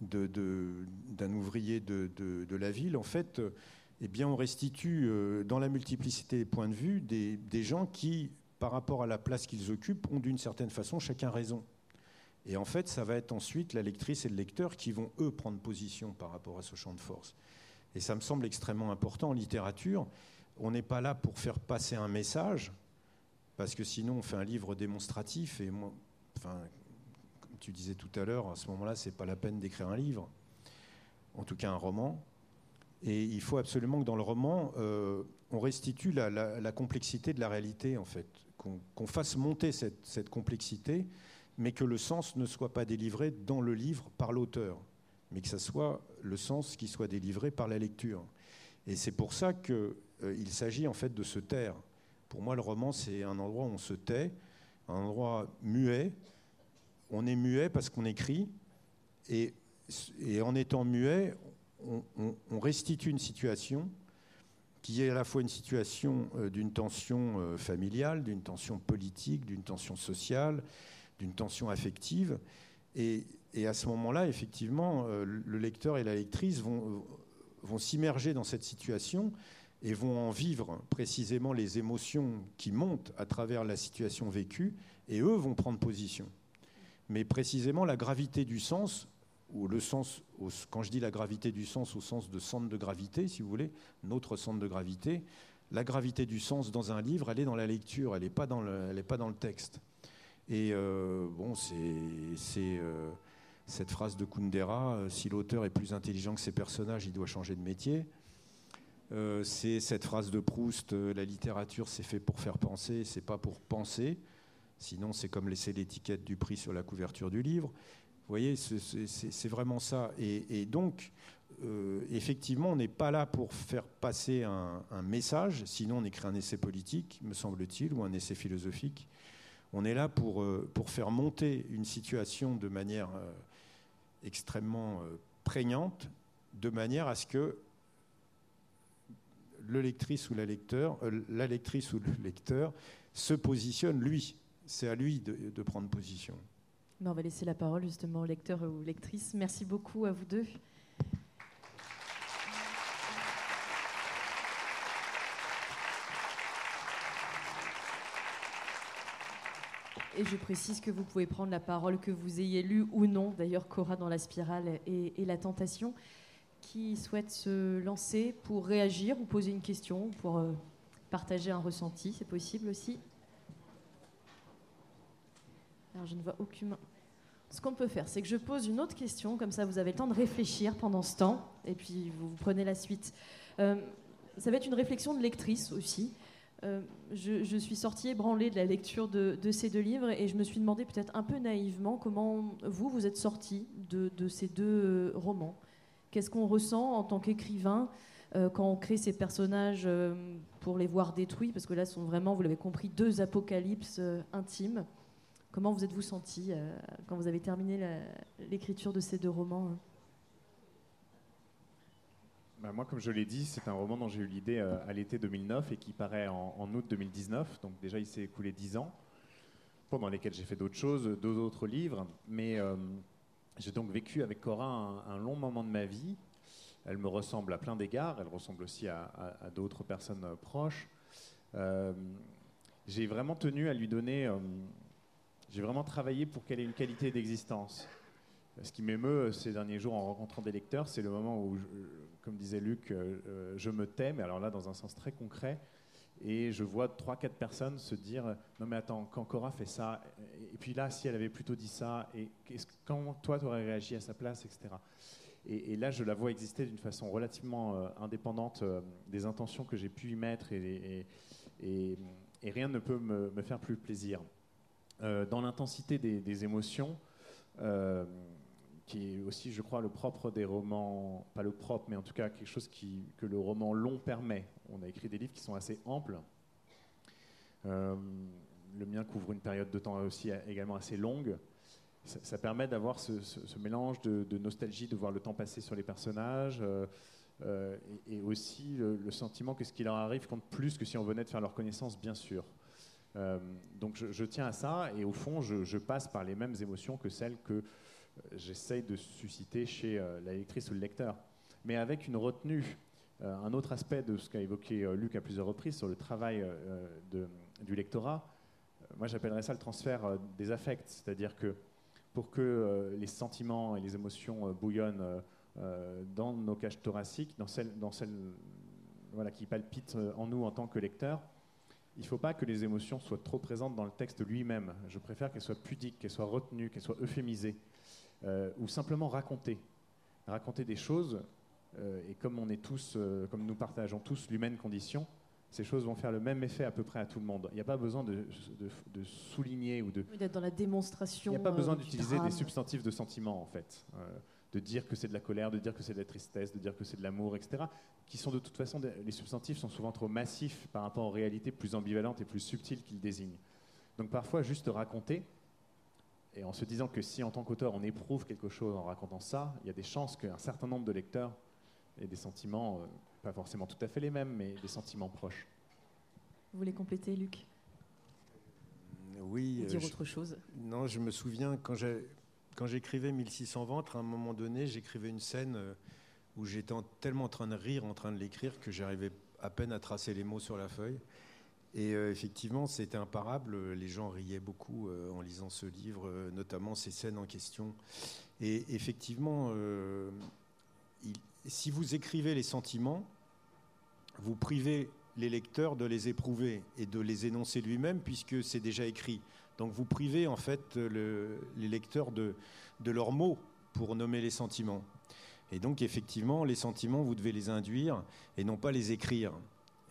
d'un ouvrier de, la ville, en fait, eh bien, on restitue euh, dans la multiplicité des points de vue des gens qui, par rapport à la place qu'ils occupent, ont d'une certaine façon chacun raison. Et en fait, ça va être ensuite la lectrice et le lecteur qui vont, eux, prendre position par rapport à ce champ de force. Et ça me semble extrêmement important en littérature. On n'est pas là pour faire passer un message, parce que sinon on fait un livre démonstratif. Et moi, enfin, comme tu disais tout à l'heure, à ce moment-là, c'est pas la peine d'écrire un livre, en tout cas un roman. Et il faut absolument que dans le roman, euh, on restitue la, complexité de la réalité, en fait, qu'on fasse monter cette, cette complexité, mais que le sens ne soit pas délivré dans le livre par l'auteur, mais que ce soit le sens qui soit délivré par la lecture. Et c'est pour ça qu'il s'agit en fait de se taire. Pour moi, le roman, c'est un endroit où on se tait, un endroit muet. On est muet parce qu'on écrit, et, en étant muet, on, restitue une situation qui est à la fois une situation euh, d'une tension euh, familiale, d'une tension politique, d'une tension sociale, d'une tension affective. Et, et à ce moment-là, effectivement, euh, le lecteur et la lectrice vont, vont s'immerger dans cette situation et vont en vivre précisément les émotions qui montent à travers la situation vécue, et eux vont prendre position. Mais précisément la gravité du sens, ou le sens, quand je dis la gravité du sens au sens de centre de gravité, si vous voulez, notre centre de gravité, la gravité du sens dans un livre, elle est dans la lecture, elle n'est pas, dans le- texte. Et euh, bon, c'est c'est, euh, cette phrase de Kundera, euh, si l'auteur est plus intelligent que ses personnages, il doit changer de métier. Euh, c'est cette phrase de Proust, euh, la littérature c'est fait pour faire penser, c'est pas pour penser. Sinon, c'est comme laisser l'étiquette du prix sur la couverture du livre. Vous voyez, c'est- vraiment ça. Et, donc, euh, effectivement, on n'est pas là pour faire passer un, un message, sinon on écrit un essai politique, me semble-t-il, ou un essai philosophique. On est là pour, pour faire monter une situation de manière extrêmement prégnante, de manière à ce que le lectrice ou la lecteur, euh, la lectrice ou le lecteur se positionne lui. C'est à lui de, prendre position. On va laisser la parole justement au lecteur ou lectrice. Merci beaucoup à vous deux. Et je précise que vous pouvez prendre la parole que vous ayez lu ou non, d'ailleurs Cora dans la spirale et la tentation, qui souhaite se lancer pour réagir ou poser une question, pour euh, partager un ressenti, c'est possible aussi. Alors je ne vois aucune, Ce qu'on peut faire, c'est que je pose une autre question, comme ça vous avez le temps de réfléchir pendant ce temps, et puis vous, prenez la suite. Euh, ça va être une réflexion de lectrice aussi. Euh, je, suis sortie ébranlée de la lecture de, ces deux livres et je me suis demandé peut-être un peu naïvement comment vous, vous êtes sortie de, ces deux romans. Qu'est-ce qu'on ressent en tant qu'écrivain euh, quand on crée ces personnages euh, pour les voir détruits? Parce que là, sont vraiment, vous l'avez compris, deux apocalypses euh, intimes. Comment vous êtes-vous senti quand vous avez terminé l'écriture de ces deux romans hein? Bah, moi, comme je l'ai dit, c'est un roman dont j'ai eu l'idée à l'été 2009 et qui paraît en, en août 2019. Donc déjà, il s'est écoulé dix ans, pendant lesquels j'ai fait d'autres choses, deux autres livres. Mais j'ai donc vécu avec Cora un, long moment de ma vie. Elle me ressemble à plein d'égards. Elle ressemble aussi à, d'autres personnes euh, proches. Euh, j'ai vraiment tenu à lui donner. euh, j'ai vraiment travaillé pour qu'elle ait une qualité d'existence. Ce qui m'émeut ces derniers jours en rencontrant des lecteurs, c'est le moment où, comme disait Luc, je me tais, mais alors là dans un sens très concret, et je vois trois, quatre personnes se dire non mais attends, quand Cora fait ça, et puis là si elle avait plutôt dit ça, et comment toi tu aurais réagi à sa place, etc. Et, là je la vois exister d'une façon relativement euh, indépendante euh, des intentions que j'ai pu y mettre, et, et- rien ne peut me, faire plus plaisir. Euh, dans l'intensité des, émotions, qui est aussi, je crois, le propre des romans, pas le propre, mais en tout cas quelque chose que le roman long permet. On a écrit des livres qui sont assez amples. Euh, le mien couvre une période de temps aussi également assez longue. Ça, permet d'avoir ce, mélange de, nostalgie, de voir le temps passer sur les personnages, euh, euh, et, aussi le, sentiment que ce qui leur arrive compte plus que si on venait de faire leur connaissance, bien sûr. Donc je, tiens à ça, et au fond, je, passe par les mêmes émotions que celles que j'essaye de susciter chez euh, la lectrice ou le lecteur, mais avec une retenue. Euh, un autre aspect de ce qu'a évoqué euh, Luc à plusieurs reprises sur le travail du lectorat, moi j'appellerais ça le transfert des affects, c'est-à-dire que pour que les sentiments et les émotions bouillonnent dans nos cages thoraciques, dans celles, qui palpitent en nous en tant que lecteurs, il ne faut pas que les émotions soient trop présentes dans le texte lui-même. Je préfère qu'elles soient pudiques, qu'elles soient retenues, qu'elles soient euphémisées, euh, ou simplement racontées. Raconter des choses, euh, et comme on est tous, euh, comme nous partageons tous l'humaine condition, ces choses vont faire le même effet à peu près à tout le monde. Il n'y a pas besoin de, de- de souligner ou de, Oui, D'être dans la démonstration. il n'y a pas euh, besoin du d'utiliser des substantifs de sentiments, en fait. Euh, de dire que c'est de la colère, de dire que c'est de la tristesse, de dire que c'est de l'amour, etc. Qui sont de toute façon, les substantifs sont souvent trop massifs par rapport aux réalités plus ambivalentes et plus subtiles qu'ils désignent. Donc parfois, juste raconter, et en se disant que si en tant qu'auteur on éprouve quelque chose en racontant ça, il y a des chances qu'un certain nombre de lecteurs aient des sentiments, euh, pas forcément tout à fait les mêmes, mais des sentiments proches. Vous voulez compléter, Luc? Oui. Ou euh, dire je- autre chose? Non, je me souviens quand j'ai- quand j'écrivais 1600 ventres, à un moment donné, j'écrivais une scène euh, où j'étais en- tellement en train de rire, en train de l'écrire, que j'arrivais à peine à tracer les mots sur la feuille. Et euh, effectivement, c'était imparable. Les gens riaient beaucoup euh, en lisant ce livre, euh, notamment ces scènes en question. Et effectivement, si vous écrivez les sentiments, vous privez les lecteurs de les éprouver et de les énoncer lui-même, puisque c'est déjà écrit. Donc vous privez en fait le- les lecteurs de leurs mots pour nommer les sentiments. Et donc effectivement, les sentiments, vous devez les induire et non pas les écrire.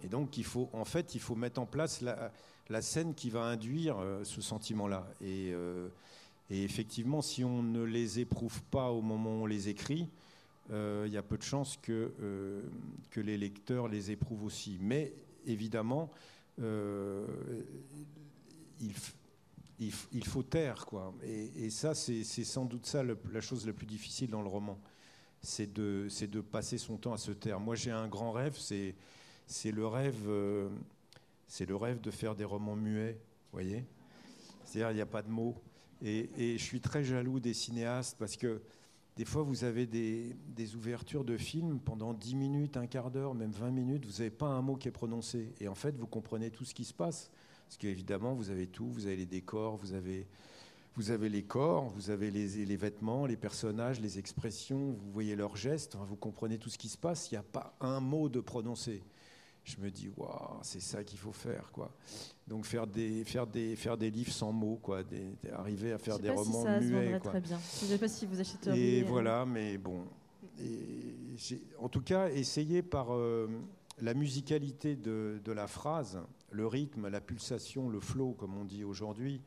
Et donc il faut, en fait, il faut mettre en place la, scène qui va induire euh, ce sentiment-là. Et, euh, et effectivement, si on ne les éprouve pas au moment où on les écrit, euh, il y a peu de chances que, les lecteurs les éprouvent aussi. Mais évidemment, il, faut taire, quoi. Et, ça, c'est sans doute ça la chose la plus difficile dans le roman. C'est de, de passer son temps à se taire. Moi, j'ai un grand rêve, c'est c'est le rêve, euh, c'est le rêve de faire des romans muets, voyez. C'est-à-dire, il n'y a pas de mots. Et, je suis très jaloux des cinéastes parce que des fois, vous avez des, ouvertures de films pendant 10 minutes, un quart d'heure, même 20 minutes, vous n'avez pas un mot qui est prononcé. Et en fait, vous comprenez tout ce qui se passe. Parce qu'évidemment, vous avez tout, vous avez les décors, vous avez, vous avez les corps, vous avez les, les vêtements, les personnages, les expressions, vous voyez leurs gestes, vous comprenez tout ce qui se passe, il n'y a pas un mot de prononcé. Je me dis, waouh, c'est ça qu'il faut faire, quoi. Donc faire des, faire des, faire des livres sans mots, quoi, des- arriver à Je faire sais des pas si romans ça muets, quoi. très bien. Je ne sais pas si vous achèteriez. Et euh, voilà, mais bon. Et en tout cas, essayer par euh, la musicalité de, de la phrase, le rythme, la pulsation, le flow, comme on dit aujourd'hui,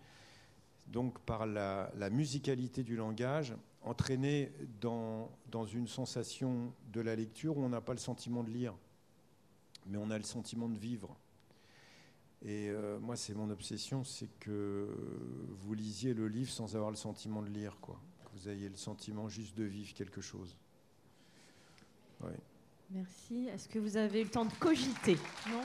donc par la, la musicalité du langage, entraîner dans, dans une sensation de la lecture où on n'a pas le sentiment de lire, mais on a le sentiment de vivre. Et euh, moi, c'est mon obsession, c'est que vous lisiez le livre sans avoir le sentiment de lire, quoi. Que vous ayez le sentiment juste de vivre quelque chose. Merci. Est-ce que vous avez eu le temps de cogiter? Non?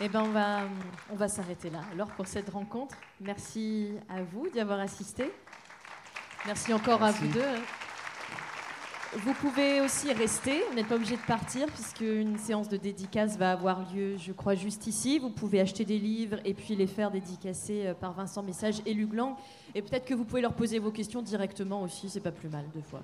Eh bien, on va, on va s'arrêter là. Alors, pour cette rencontre, merci à vous d'y avoir assisté. Merci encore à vous deux. Vous pouvez aussi rester, vous n'êtes pas obligé de partir puisque une séance de dédicace va avoir lieu, je crois, juste ici. Vous pouvez acheter des livres et puis les faire dédicacer euh, par Vincent Message et Luc Lang. Et peut-être que vous pouvez leur poser vos questions directement aussi, c'est pas plus mal deux fois.